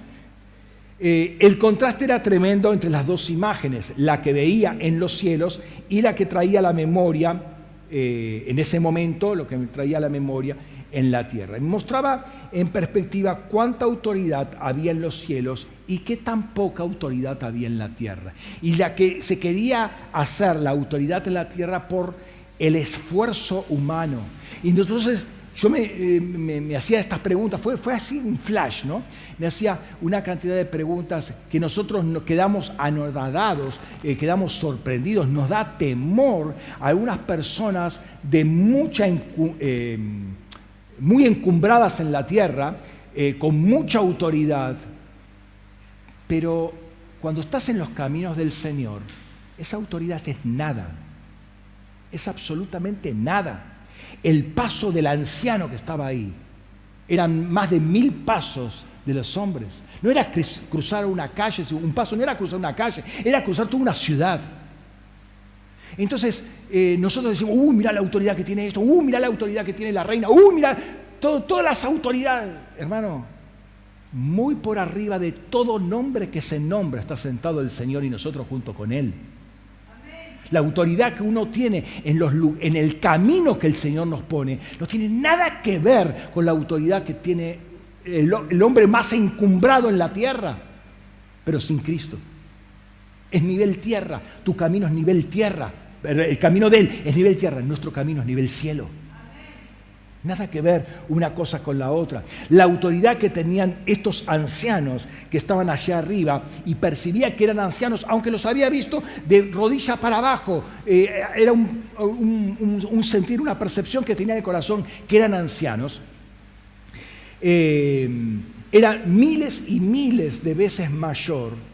Eh, el contraste era tremendo entre las dos imágenes, la que veía en los cielos y la que traía la memoria eh, en ese momento, lo que me traía a la memoria, en la tierra. Y mostraba en perspectiva cuánta autoridad había en los cielos y qué tan poca autoridad había en la tierra. Y la que se quería hacer la autoridad en la tierra por el esfuerzo humano. Y entonces yo eh, me, hacía estas preguntas, fue, fue así un flash, ¿no? Me hacía una cantidad de preguntas que nosotros nos quedamos anodadados, eh, quedamos sorprendidos, nos da temor a algunas personas de mucha, eh, muy encumbradas en la tierra, con mucha autoridad, pero cuando estás en los caminos del Señor, esa autoridad es nada, es absolutamente nada el paso del anciano que estaba ahí. Eran más de mil pasos de los hombres. No era cruzar una calle, un paso no era cruzar una calle, era cruzar toda una ciudad. Entonces, eh, nosotros decimos, uh, mira la autoridad que tiene esto, uh, mira la autoridad que tiene la reina, uh, mira todas las autoridades. Hermano, muy por arriba de todo nombre que se nombra está sentado el Señor y nosotros junto con Él. La autoridad que uno tiene en, el camino que el Señor nos pone no tiene nada que ver con la autoridad que tiene el, el hombre más encumbrado en la tierra, pero sin Cristo. Es nivel tierra, tu camino es nivel tierra, el camino de Él es nivel tierra, nuestro camino es nivel cielo. Nada que ver una cosa con la otra. La autoridad que tenían estos ancianos que estaban allá arriba y percibía que eran ancianos, aunque los había visto de rodilla para abajo, eh, era un, sentir, una percepción que tenía en el corazón que eran ancianos. Eh, eran miles y miles de veces mayor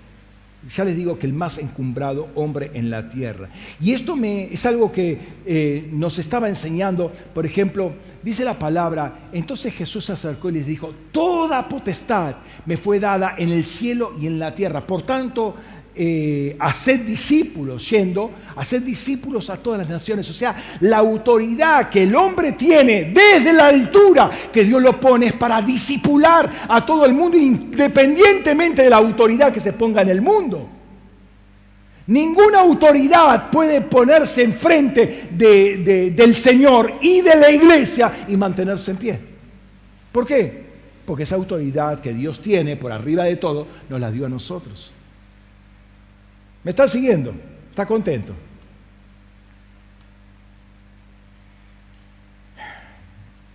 ya les digo que el más encumbrado hombre en la tierra. Y esto me, es algo que eh, nos estaba enseñando, por ejemplo, dice la palabra, entonces Jesús se acercó y les dijo, toda potestad me fue dada en el cielo y en la tierra. Por tanto, eh, hacer discípulos, yendo, hacer discípulos a todas las naciones. O sea, la autoridad que el hombre tiene desde la altura que Dios lo pone es para discipular a todo el mundo independientemente de la autoridad que se ponga en el mundo. Ninguna autoridad puede ponerse enfrente de, del Señor y de la iglesia y mantenerse en pie. ¿Por qué? Porque esa autoridad que Dios tiene por arriba de todo nos la dio a nosotros. ¿Me está siguiendo? ¿Está contento?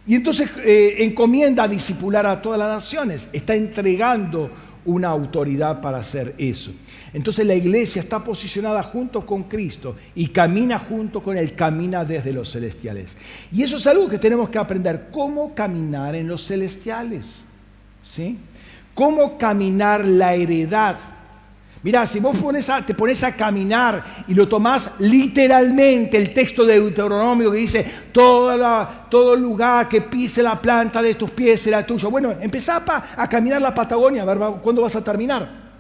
Y entonces eh, encomienda a disipular a todas las naciones. Está entregando una autoridad para hacer eso. Entonces la iglesia está posicionada junto con Cristo y camina junto con Él, camina desde los celestiales. Y eso es algo que tenemos que aprender, cómo caminar en los celestiales. ¿Sí? Cómo caminar la heredad Mira, si vos te pones a caminar y lo tomás literalmente, el texto de Deuteronomio que dice, todo lugar que pise la planta de tus pies será tuyo. Bueno, empezá a caminar la Patagonia, a cuándo vas a terminar.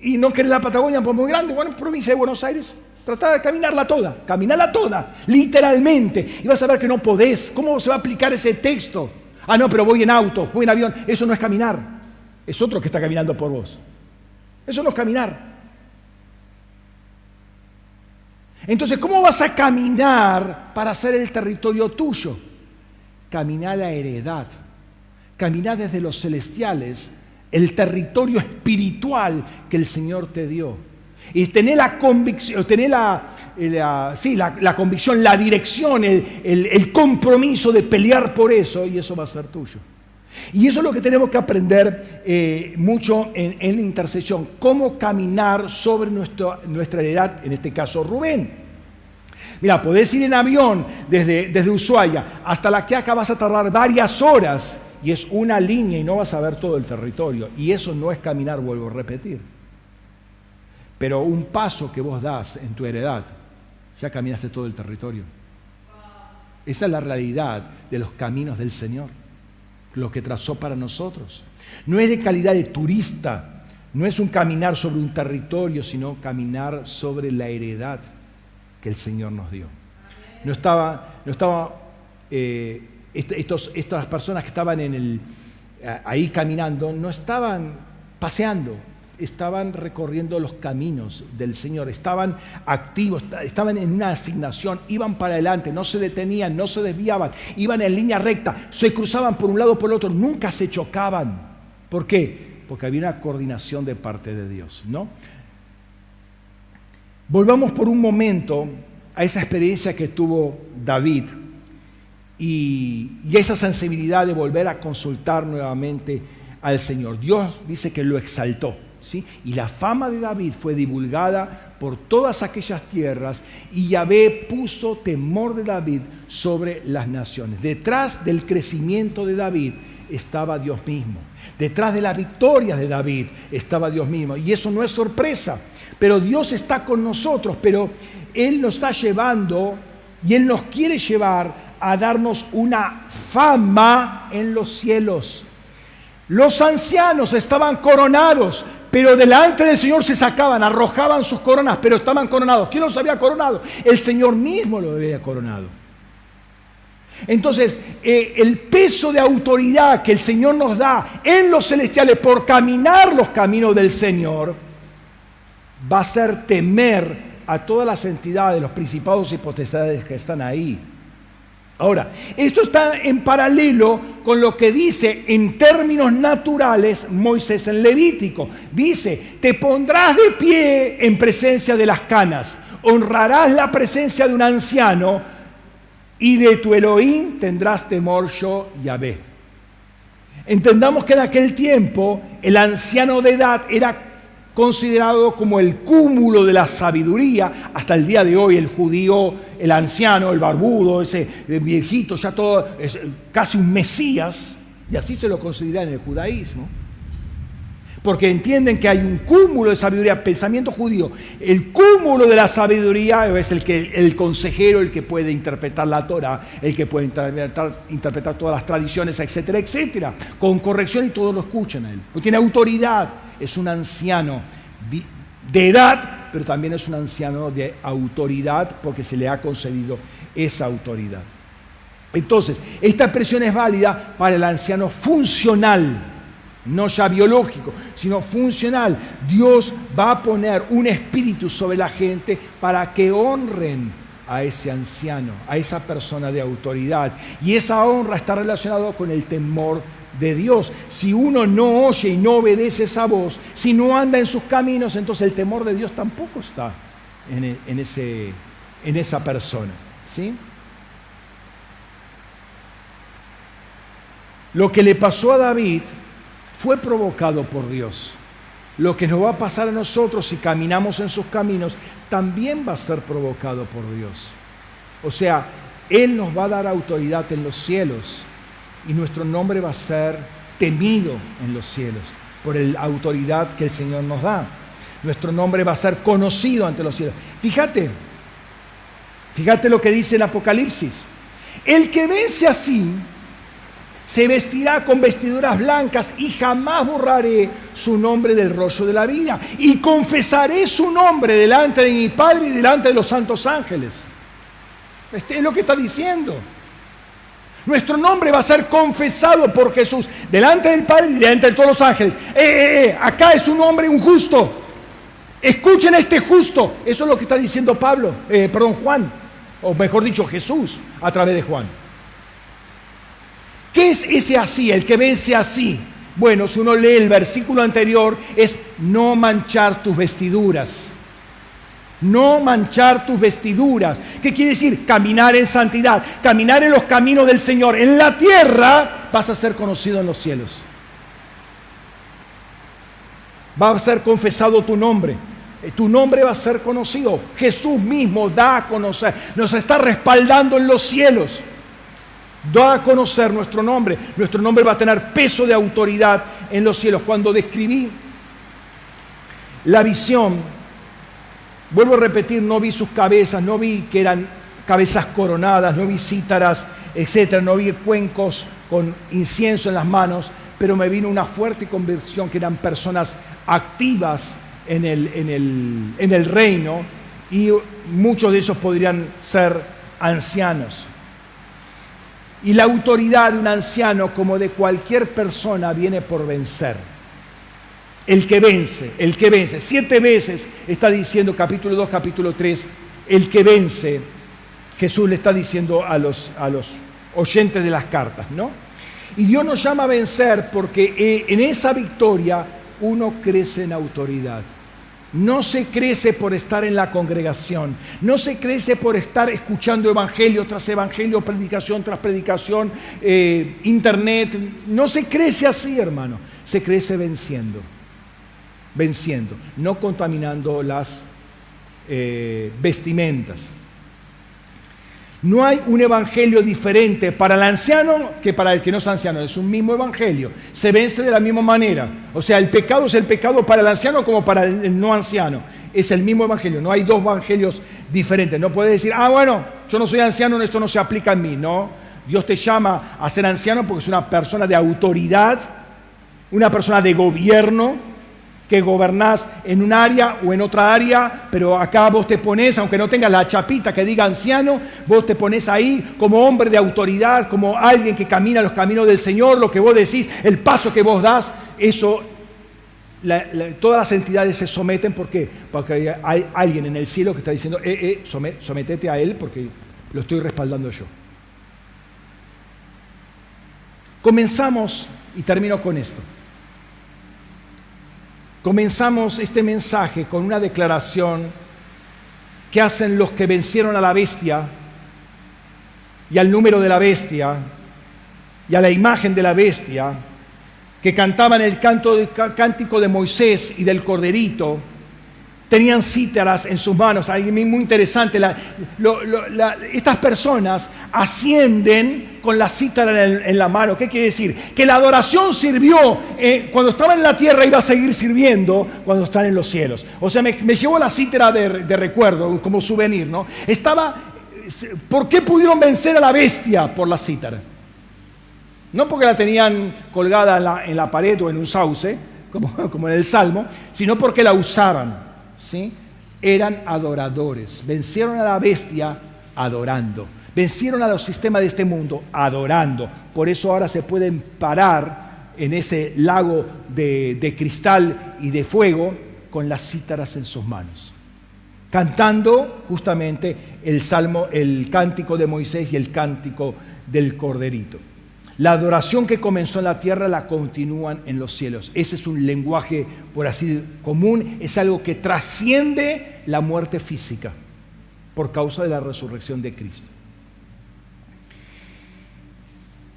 Y no querés la Patagonia por muy grande, bueno, provincia de Buenos Aires, Tratá de caminarla toda, caminarla toda, literalmente. Y vas a ver que no podés. ¿Cómo se va a aplicar ese texto? Ah, no, pero voy en auto, voy en avión. Eso no es caminar es otro que está caminando por vos. Eso no es caminar. Entonces, ¿cómo vas a caminar para hacer el territorio tuyo? Caminar la heredad. Caminar desde los celestiales, el territorio espiritual que el Señor te dio. Y tener la convicción, tener la, sí, la, convicción, la dirección, el compromiso de pelear por eso, y eso va a ser tuyo. Y eso es lo que tenemos que aprender eh, mucho en, la intersección, cómo caminar sobre nuestra heredad, en este caso Rubén. Mira, podés ir en avión desde, desde Ushuaia hasta la que acá vas a tardar varias horas y es una línea y no vas a ver todo el territorio. Y eso no es caminar, vuelvo a repetir. Pero un paso que vos das en tu heredad, ya caminaste todo el territorio. Esa es la realidad de los caminos del Señor lo que trazó para nosotros. No es de calidad de turista, no es un caminar sobre un territorio, sino caminar sobre la heredad que el Señor nos dio. No estaba, no estaba eh, estas personas que estaban ahí caminando, no estaban paseando, estaban recorriendo los caminos del Señor, estaban activos, estaban en una asignación, iban para adelante, no se detenían, no se desviaban, iban en línea recta, se cruzaban por un lado por el otro, nunca se chocaban. ¿Por qué? Porque había una coordinación de parte de Dios, ¿no? Volvamos por un momento a esa experiencia que tuvo David y esa sensibilidad de volver a consultar nuevamente al Señor. Dios dice que lo exaltó. Y la fama de David fue divulgada por todas aquellas tierras y Yahvé puso temor de David sobre las naciones. Detrás del crecimiento de David estaba Dios mismo. Detrás de la victoria de David estaba Dios mismo. Y eso no es sorpresa. Pero Dios está con nosotros, pero Él nos está llevando y Él nos quiere llevar a darnos una fama en los cielos. Los ancianos estaban coronados, pero delante del Señor se sacaban, arrojaban sus coronas, pero estaban coronados. ¿Quién los había coronado? El Señor mismo los había coronado. Entonces, eh, el peso de autoridad que el Señor nos da en los celestiales por caminar los caminos del Señor va a ser temer a todas las entidades, los principados y potestades que están ahí. Ahora, esto está en paralelo con lo que dice en términos naturales Moisés en Levítico. Dice, te pondrás de pie en presencia de las canas, honrarás la presencia de un anciano y de tu Elohim tendrás temor yo, Yahvé. Entendamos que en aquel tiempo el anciano de edad era considerado como el cúmulo de la sabiduría. Hasta el día de hoy el judío, el anciano, el barbudo, ese viejito, ya todo, es casi un mesías, y así se lo considera en el judaísmo. Porque entienden que hay un cúmulo de sabiduría, pensamiento judío. El cúmulo de la sabiduría es el, que, el consejero, el que puede interpretar la Torah, el que puede interpretar, interpretar todas las tradiciones, etcétera, etcétera. Con corrección y todos lo escuchan a él. Porque tiene autoridad es un anciano de edad, pero también es un anciano de autoridad porque se le ha concedido esa autoridad. Entonces, esta expresión es válida para el anciano funcional, no ya biológico, sino funcional. Dios va a poner un espíritu sobre la gente para que honren a ese anciano, a esa persona de autoridad. Y esa honra está relacionada con el temor de Dios. Si uno no oye y no obedece esa voz, si no anda en sus caminos, entonces el temor de Dios tampoco está en, e, ese, en esa persona. ¿sí? Lo que le pasó a David fue provocado por Dios. Lo que nos va a pasar a nosotros si caminamos en sus caminos también va a ser provocado por Dios. O sea, Él nos va a dar autoridad en los cielos y nuestro nombre va a ser temido en los cielos por la autoridad que el Señor nos da. Nuestro nombre va a ser conocido ante los cielos. Fíjate, fíjate lo que dice el Apocalipsis. El que vence así se vestirá con vestiduras blancas y jamás borraré su nombre del rollo de la vida. Y confesaré su nombre delante de mi Padre y delante de los santos ángeles. Este es lo que está diciendo. Nuestro nombre va a ser confesado por Jesús delante del Padre y delante de todos los ángeles. Eh, eh, eh, acá es un hombre, un justo. Escuchen a este justo. Eso es lo que está diciendo Pablo, perdón, Juan, o mejor dicho, Jesús a través de Juan. ¿Qué es ese así, el que vence así? Bueno, si uno lee el versículo anterior, es no manchar tus vestiduras no manchar tus vestiduras. ¿Qué quiere decir? Caminar en santidad, caminar en los caminos del Señor. En la tierra vas a ser conocido en los cielos. Va a ser confesado tu nombre. Eh, tu nombre va a ser conocido. Jesús mismo da a conocer. Nos está respaldando en los cielos. Da a conocer nuestro nombre. Nuestro nombre va a tener peso de autoridad en los cielos. Cuando describí la visión Vuelvo a repetir, no vi sus cabezas, no vi que eran cabezas coronadas, no vi cítaras, etcétera, no vi cuencos con incienso en las manos, pero me vino una fuerte convicción que eran personas activas en el, en el, en el reino y muchos de esos podrían ser ancianos. Y la autoridad de un anciano, como de cualquier persona, viene por vencer. el que vence, el que vence. Siete veces está diciendo capítulo 2, capítulo 3, el que vence. Jesús le está diciendo a los, a los oyentes de las cartas, ¿no? Y Dios nos llama a vencer porque eh, en esa victoria uno crece en autoridad. No se crece por estar en la congregación, no se crece por estar escuchando evangelio tras evangelio, predicación tras predicación, eh, internet. No se crece así, hermano. Se crece venciendo, venciendo, no contaminando las eh, vestimentas. No hay un evangelio diferente para el anciano que para el que no es anciano. Es un mismo evangelio. Se vence de la misma manera. O sea, el pecado es el pecado para el anciano como para el no anciano. Es el mismo evangelio. No hay dos evangelios diferentes. No puedes decir, ah, bueno, yo no soy anciano, esto no se aplica a mí. No. Dios te llama a ser anciano porque es una persona de autoridad, una persona de gobierno que gobernás en un área o en otra área, pero acá vos te pones, aunque no tengas la chapita que diga anciano, vos te pones ahí como hombre de autoridad, como alguien que camina los caminos del Señor, lo que vos decís, el paso que vos das, eso, todas las entidades se someten, ¿por qué? Porque hay alguien en el cielo que está diciendo, eh, eh, sometete a él porque lo estoy respaldando yo. Comenzamos y termino con esto. Comenzamos este mensaje con una declaración que hacen los que vencieron a la bestia y al número de la bestia y a la imagen de la bestia, que cantaban el canto cántico de Moisés y del corderito, tenían cítaras en sus manos. Ahí muy interesante. estas personas ascienden con la cítara en, la mano. ¿Qué quiere decir? Que la adoración sirvió eh, cuando estaba en la tierra, iba a seguir sirviendo cuando están en los cielos. O sea, me, llevó la cítara de, recuerdo, como souvenir, ¿no? Estaba. ¿Por qué pudieron vencer a la bestia? Por la cítara. No porque la tenían colgada en la, en la pared o en un sauce, como, [LAUGHS] como en el Salmo, sino porque la usaban. Eran adoradores. Vencieron a la bestia adorando. Vencieron a los sistemas de este mundo adorando. Por eso ahora se pueden parar en ese lago de, de cristal y de fuego con las cítaras en sus manos cantando justamente el salmo, el cántico de Moisés y el cántico del corderito. La adoración que comenzó en la tierra la continúan en los cielos. Ese es un lenguaje, por así común, es algo que trasciende la muerte física por causa de la resurrección de Cristo.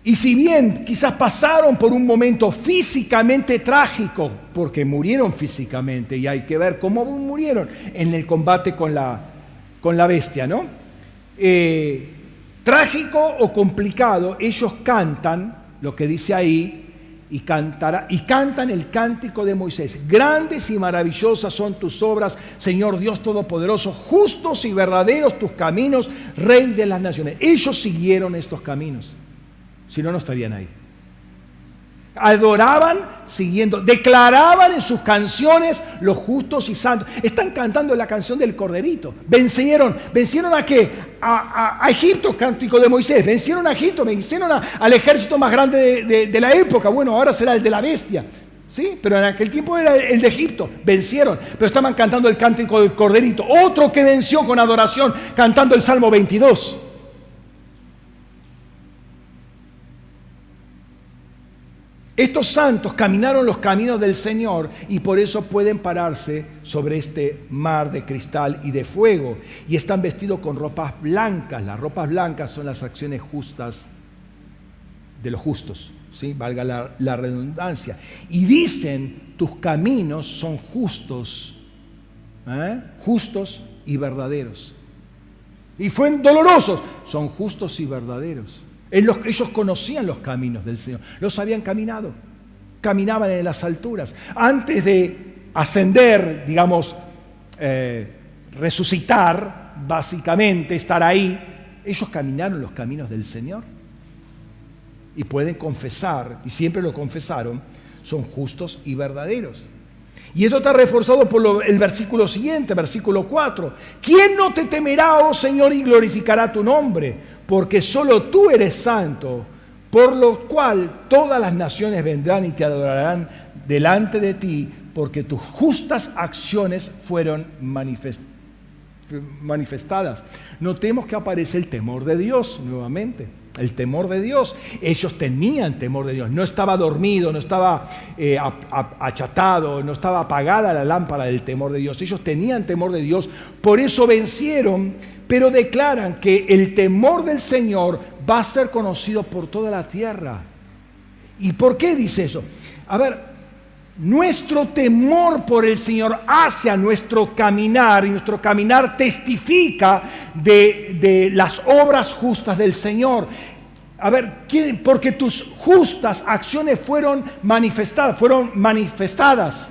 Y si bien quizás pasaron por un momento físicamente trágico, porque murieron físicamente, y hay que ver cómo murieron en el combate con la, con la bestia, ¿no? Eh, trágico o complicado, ellos cantan lo que dice ahí y, cantará, y cantan el cántico de Moisés. Grandes y maravillosas son tus obras, Señor Dios Todopoderoso, justos y verdaderos tus caminos, Rey de las naciones. Ellos siguieron estos caminos, si no, no estarían ahí adoraban siguiendo, declaraban en sus canciones los justos y santos. Están cantando la canción del corderito. Vencieron, vencieron a qué? A, Egipto, cántico de Moisés. Vencieron a Egipto, vencieron al ejército más grande de, la época. Bueno, ahora será el de la bestia. ¿Sí? Pero en aquel tiempo era el de Egipto, vencieron, pero estaban cantando el cántico del corderito. Otro que venció con adoración, cantando el Salmo 22. Estos santos caminaron los caminos del Señor y por eso pueden pararse sobre este mar de cristal y de fuego. Y están vestidos con ropas blancas. Las ropas blancas son las acciones justas de los justos, ¿sí? valga la, redundancia. Y dicen, tus caminos son justos, ¿eh? justos y verdaderos. Y fueron dolorosos, son justos y verdaderos. Ellos conocían los caminos del Señor, los habían caminado, caminaban en las alturas. Antes de ascender, digamos, eh, resucitar, básicamente, estar ahí, ellos caminaron los caminos del Señor. Y pueden confesar, y siempre lo confesaron, son justos y verdaderos. Y esto está reforzado por el versículo siguiente, versículo 4. ¿Quién no te temerá, oh Señor, y glorificará tu nombre? Porque solo tú eres santo, por lo cual todas las naciones vendrán y te adorarán delante de ti, porque tus justas acciones fueron manifestadas. Notemos que aparece el temor de Dios nuevamente. El temor de Dios. Ellos tenían temor de Dios. No estaba dormido, no estaba eh, achatado, no estaba apagada la lámpara del temor de Dios. Ellos tenían temor de Dios, por eso vencieron, pero declaran que el temor del Señor va a ser conocido por toda la tierra. ¿Y por qué dice eso? A ver, nuestro temor por el Señor hacia nuestro caminar y nuestro caminar testifica de, las obras justas del Señor. A ver, porque tus justas acciones fueron manifestadas, fueron manifestadas.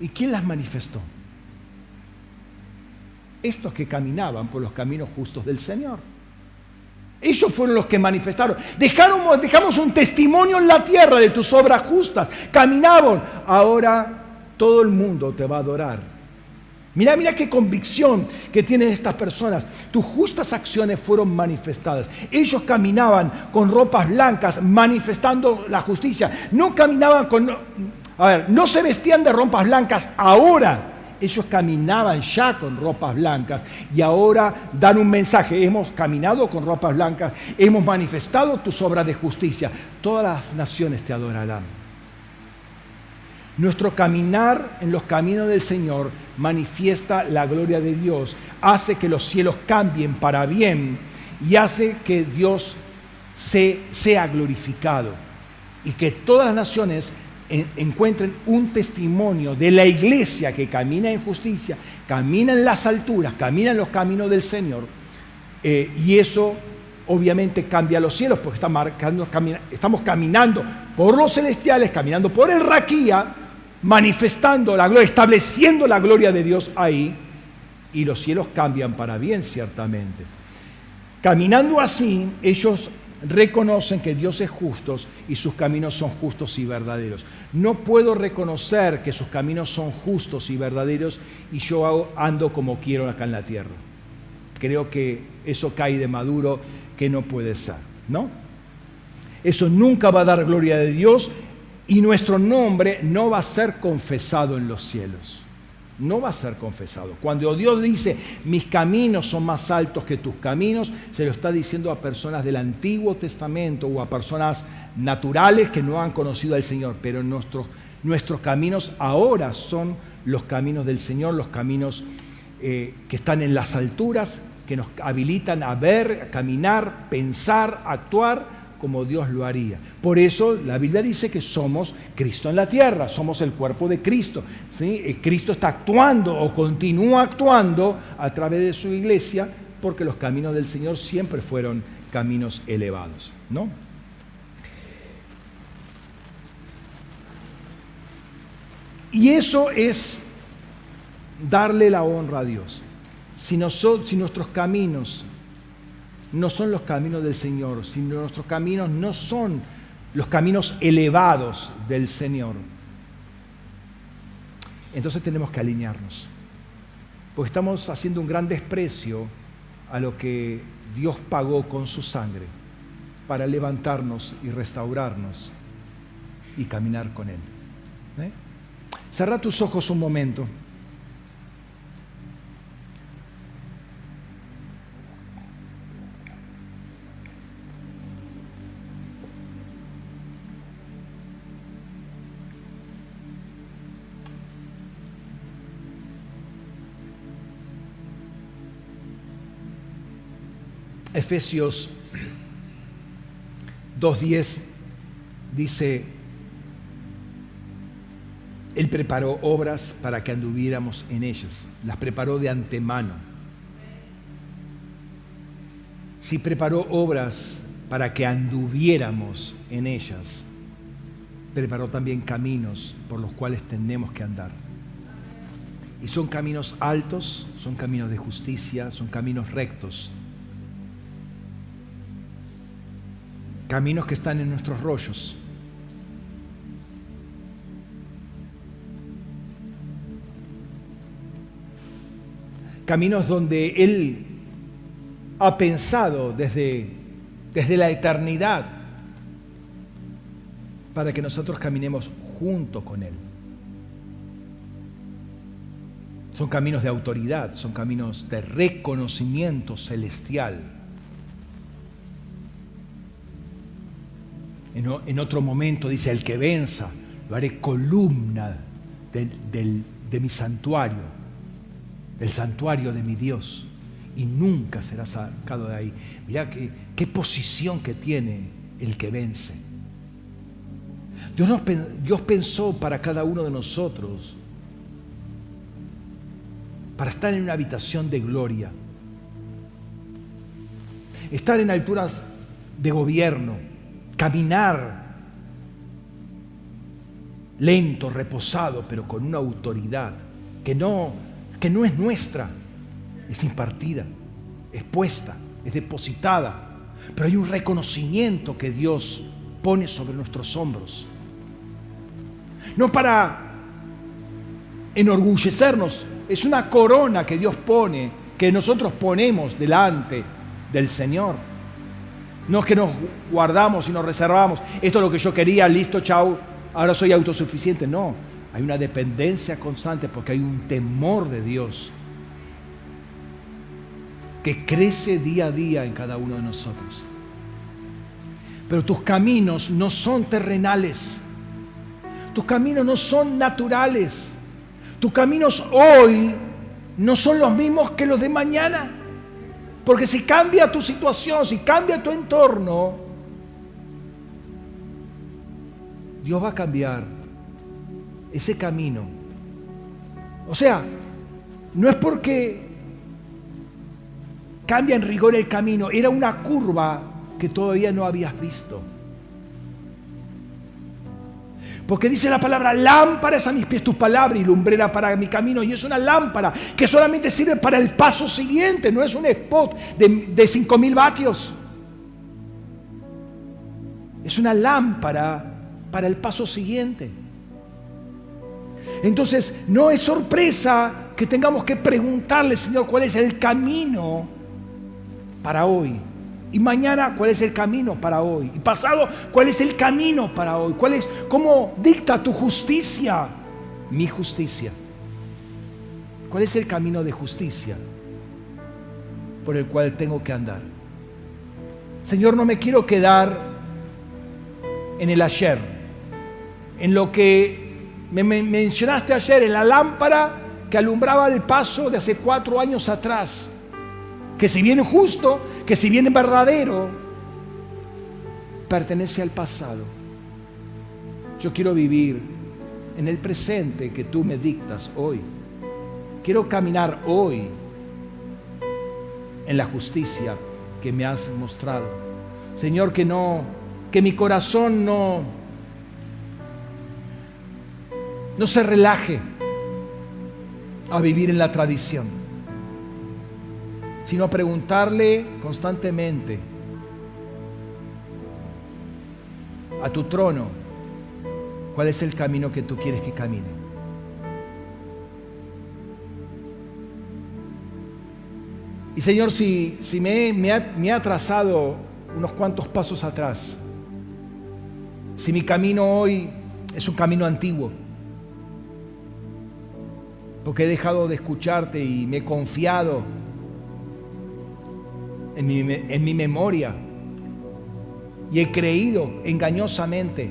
¿Y quién las manifestó? Estos que caminaban por los caminos justos del Señor. Ellos fueron los que manifestaron. Dejaron, dejamos un testimonio en la tierra de tus obras justas. Caminaban. Ahora todo el mundo te va a adorar. Mira, mira qué convicción que tienen estas personas. Tus justas acciones fueron manifestadas. Ellos caminaban con ropas blancas, manifestando la justicia. No caminaban con... A ver, no se vestían de ropas blancas ahora ellos caminaban ya con ropas blancas y ahora dan un mensaje. Hemos caminado con ropas blancas, hemos manifestado tus obras de justicia. Todas las naciones te adorarán. Nuestro caminar en los caminos del Señor manifiesta la gloria de Dios, hace que los cielos cambien para bien y hace que Dios se, sea glorificado y que todas las naciones encuentren un testimonio de la iglesia que camina en justicia, camina en las alturas, camina en los caminos del Señor, eh, y eso obviamente cambia los cielos, porque marcando, estamos caminando por los celestiales, caminando por el Raquía, manifestando la gloria, estableciendo la gloria de Dios ahí, y los cielos cambian para bien, ciertamente. Caminando así, ellos reconocen que Dios es justo y sus caminos son justos y verdaderos. No puedo reconocer que sus caminos son justos y verdaderos y yo ando como quiero acá en la tierra. Creo que eso cae de maduro que no puede ser, ¿no? Eso nunca va a dar gloria de Dios y nuestro nombre no va a ser confesado en los cielos no va a ser confesado. Cuando Dios dice, mis caminos son más altos que tus caminos, se lo está diciendo a personas del Antiguo Testamento o a personas naturales que no han conocido al Señor, pero nuestros, nuestros caminos ahora son los caminos del Señor, los caminos eh, que están en las alturas, que nos habilitan a ver, a caminar, pensar, actuar como Dios lo haría. Por eso la Biblia dice que somos Cristo en la tierra, somos el cuerpo de Cristo. ¿sí? Eh, Cristo está actuando o continúa actuando a través de su iglesia porque los caminos del Señor siempre fueron caminos elevados. ¿no? Y eso es darle la honra a Dios. Si, si nuestros caminos no son los caminos del Señor, sino nuestros caminos no son los caminos elevados del Señor. Entonces tenemos que alinearnos, porque estamos haciendo un gran desprecio a lo que Dios pagó con su sangre para levantarnos y restaurarnos y caminar con Él. ¿Eh? Cerra tus ojos un momento. Efesios 2.10 dice, Él preparó obras para que anduviéramos en ellas, las preparó de antemano. Si preparó obras para que anduviéramos en ellas, preparó también caminos por los cuales tenemos que andar. Y son caminos altos, son caminos de justicia, son caminos rectos caminos que están en nuestros rollos. Caminos donde Él ha pensado desde, desde la eternidad para que nosotros caminemos junto con Él. Son caminos de autoridad, son caminos de reconocimiento celestial. En, otro momento dice, el que venza, lo haré columna de mi santuario, del santuario de mi Dios, y nunca será sacado de ahí. Mirá qué, qué posición que tiene el que vence. Dios, Dios pensó para cada uno de nosotros para estar en una habitación de gloria, estar en alturas de gobierno, caminar lento, reposado, pero con una autoridad que no, que no es nuestra, es impartida, es puesta, es depositada, pero hay un reconocimiento que Dios pone sobre nuestros hombros. No para enorgullecernos, es una corona que Dios pone, que nosotros ponemos delante del Señor. No es que nos guardamos y nos reservamos. Esto es lo que yo quería, listo, chau, ahora soy autosuficiente. No, hay una dependencia constante porque hay un temor de Dios que crece día a día en cada uno de nosotros. Pero tus caminos no son terrenales. Tus caminos no son naturales. Tus caminos hoy no son los mismos que los de mañana. Porque si cambia tu situación, si cambia tu entorno, Dios va a cambiar ese camino. O sea, no es porque cambia en rigor el camino, era una curva que todavía no habías visto. Porque dice la palabra, lámpara es a mis pies tu palabra y lumbrera para mi camino. Y es una lámpara que solamente sirve para el paso siguiente, no es un spot de, de 5.000 vatios. Es una lámpara para el paso siguiente. Entonces, no es sorpresa que tengamos que preguntarle, Señor, cuál es el camino para hoy. Y mañana, ¿cuál es el camino para hoy? Y pasado, ¿cuál es el camino para hoy? ¿Cuál es, ¿Cómo dicta tu justicia? Mi justicia. ¿Cuál es el camino de justicia por el cual tengo que andar? Señor, no me quiero quedar en el ayer, en lo que me mencionaste ayer, en la lámpara que alumbraba el paso de hace cuatro años atrás que si bien justo, que si bien verdadero, pertenece al pasado. Yo quiero vivir en el presente que tú me dictas hoy. Quiero caminar hoy en la justicia que me has mostrado. Señor, que no, que mi corazón no, no se relaje a vivir en la tradición sino preguntarle constantemente a tu trono cuál es el camino que tú quieres que camine. Y Señor, si, si me, me, ha, me ha trazado unos cuantos pasos atrás, si mi camino hoy es un camino antiguo, porque he dejado de escucharte y me he confiado en mi, memoria y he creído engañosamente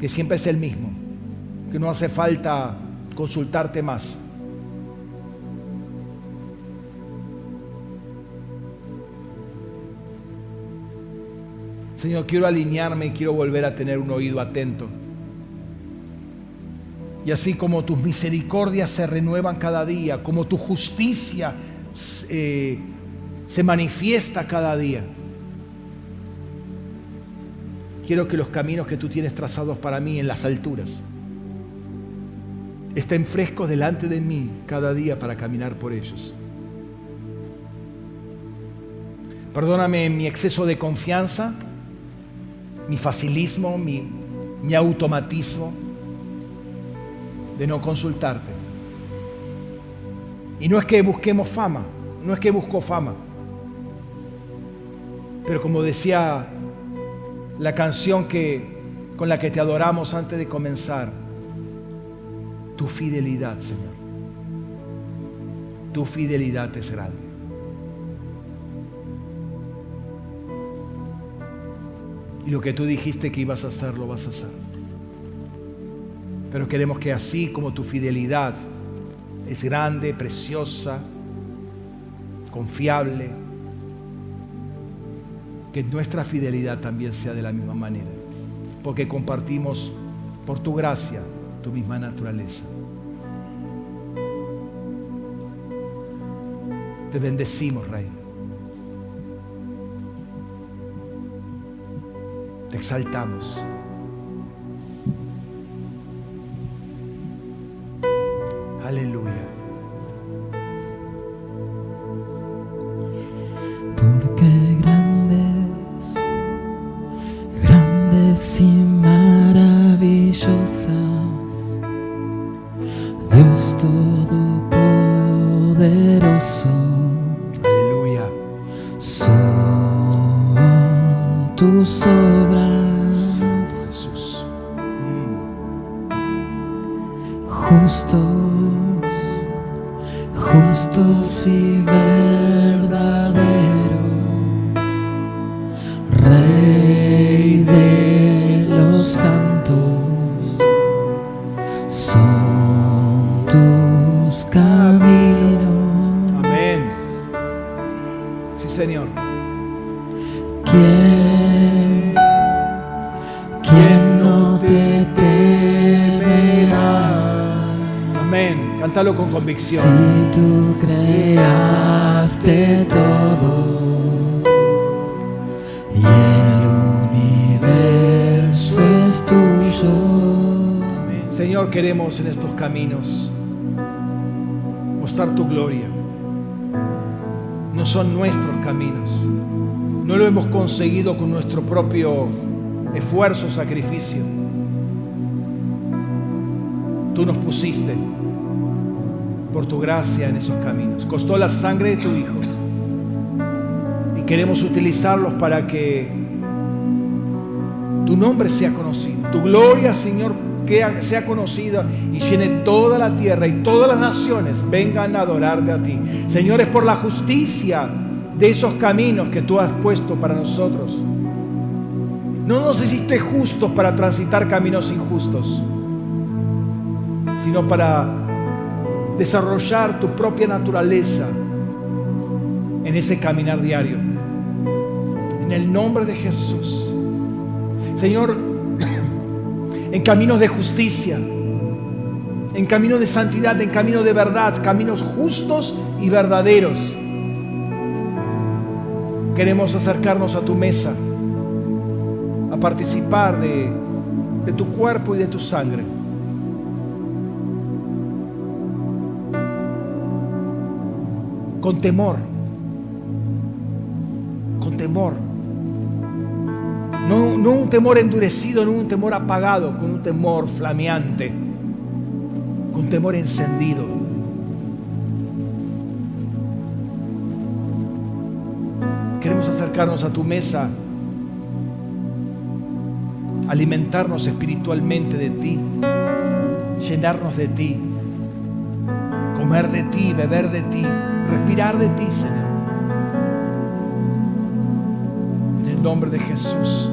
que siempre es el mismo, que no hace falta consultarte más. Señor, quiero alinearme y quiero volver a tener un oído atento. Y así como tus misericordias se renuevan cada día, como tu justicia eh, se manifiesta cada día. Quiero que los caminos que tú tienes trazados para mí en las alturas estén frescos delante de mí cada día para caminar por ellos. Perdóname mi exceso de confianza, mi facilismo, mi, mi automatismo de no consultarte. Y no es que busquemos fama, no es que busco fama. Pero como decía la canción que, con la que te adoramos antes de comenzar, tu fidelidad, Señor. tu fidelidad es grande. Y lo que tú dijiste que ibas a hacer, lo vas a hacer. Pero queremos que así como tu fidelidad es grande, preciosa, confiable, que nuestra fidelidad también sea de la misma manera, porque compartimos por tu gracia tu misma naturaleza. Te bendecimos, Rey. Te exaltamos. Convicción. Si tú creaste todo y el universo es tuyo, Amén. Señor, queremos en estos caminos mostrar tu gloria. No son nuestros caminos. No lo hemos conseguido con nuestro propio esfuerzo, sacrificio. Tú nos pusiste por tu gracia en esos caminos. Costó la sangre de tu Hijo. Y queremos utilizarlos para que tu nombre sea conocido. Tu gloria, Señor, que sea conocida y llene toda la tierra y todas las naciones vengan a adorarte a ti. Señor, es por la justicia de esos caminos que tú has puesto para nosotros. No nos hiciste justos para transitar caminos injustos, sino para desarrollar tu propia naturaleza en ese caminar diario. En el nombre de Jesús. Señor, en caminos de justicia, en caminos de santidad, en caminos de verdad, caminos justos y verdaderos. Queremos acercarnos a tu mesa, a participar de, de tu cuerpo y de tu sangre. Con temor, con temor. No, no un temor endurecido, no un temor apagado, con un temor flameante, con temor encendido. Queremos acercarnos a tu mesa, alimentarnos espiritualmente de ti, llenarnos de ti, comer de ti, beber de ti, respirar de ti, Señor. En el nombre de Jesús.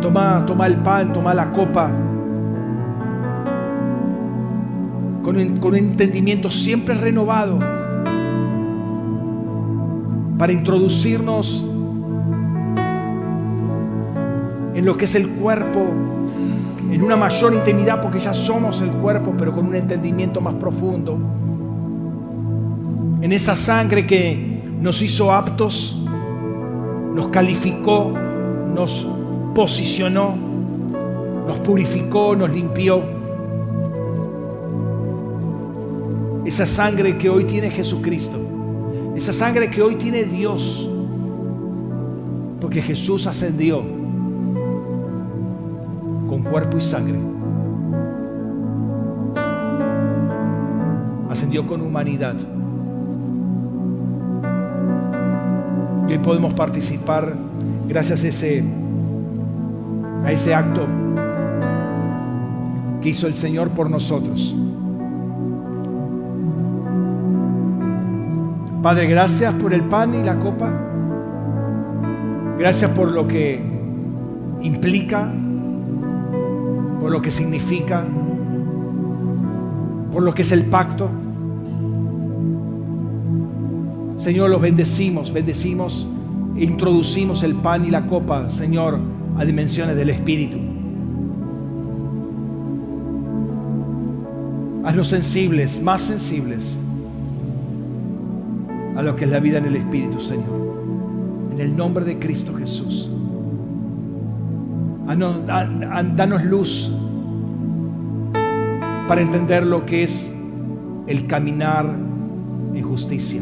Toma, toma el pan, toma la copa. Con con entendimiento siempre renovado para introducirnos en lo que es el cuerpo, en una mayor intimidad, porque ya somos el cuerpo, pero con un entendimiento más profundo. En esa sangre que nos hizo aptos, nos calificó, nos posicionó, nos purificó, nos limpió. Esa sangre que hoy tiene Jesucristo, esa sangre que hoy tiene Dios, porque Jesús ascendió cuerpo y sangre. Ascendió con humanidad. Y hoy podemos participar gracias a ese, a ese acto que hizo el Señor por nosotros. Padre, gracias por el pan y la copa. Gracias por lo que implica por lo que significa, por lo que es el pacto. Señor, los bendecimos, bendecimos e introducimos el pan y la copa, Señor, a dimensiones del Espíritu. Hazlos sensibles, más sensibles a lo que es la vida en el Espíritu, Señor. En el nombre de Cristo Jesús. Danos, danos luz para entender lo que es el caminar en justicia,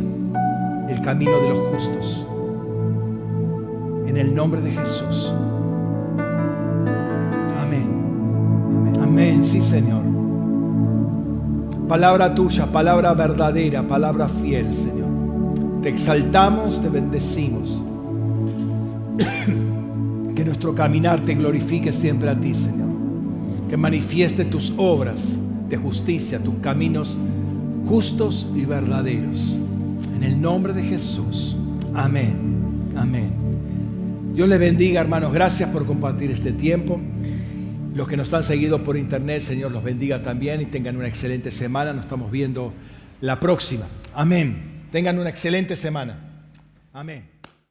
el camino de los justos. En el nombre de Jesús. Amén. Amén, sí Señor. Palabra tuya, palabra verdadera, palabra fiel, Señor. Te exaltamos, te bendecimos. Nuestro caminar te glorifique siempre a ti, Señor. Que manifieste tus obras de justicia, tus caminos justos y verdaderos. En el nombre de Jesús. Amén. Amén. Dios les bendiga, hermanos. Gracias por compartir este tiempo. Los que nos han seguido por internet, Señor, los bendiga también y tengan una excelente semana. Nos estamos viendo la próxima. Amén. Tengan una excelente semana. Amén.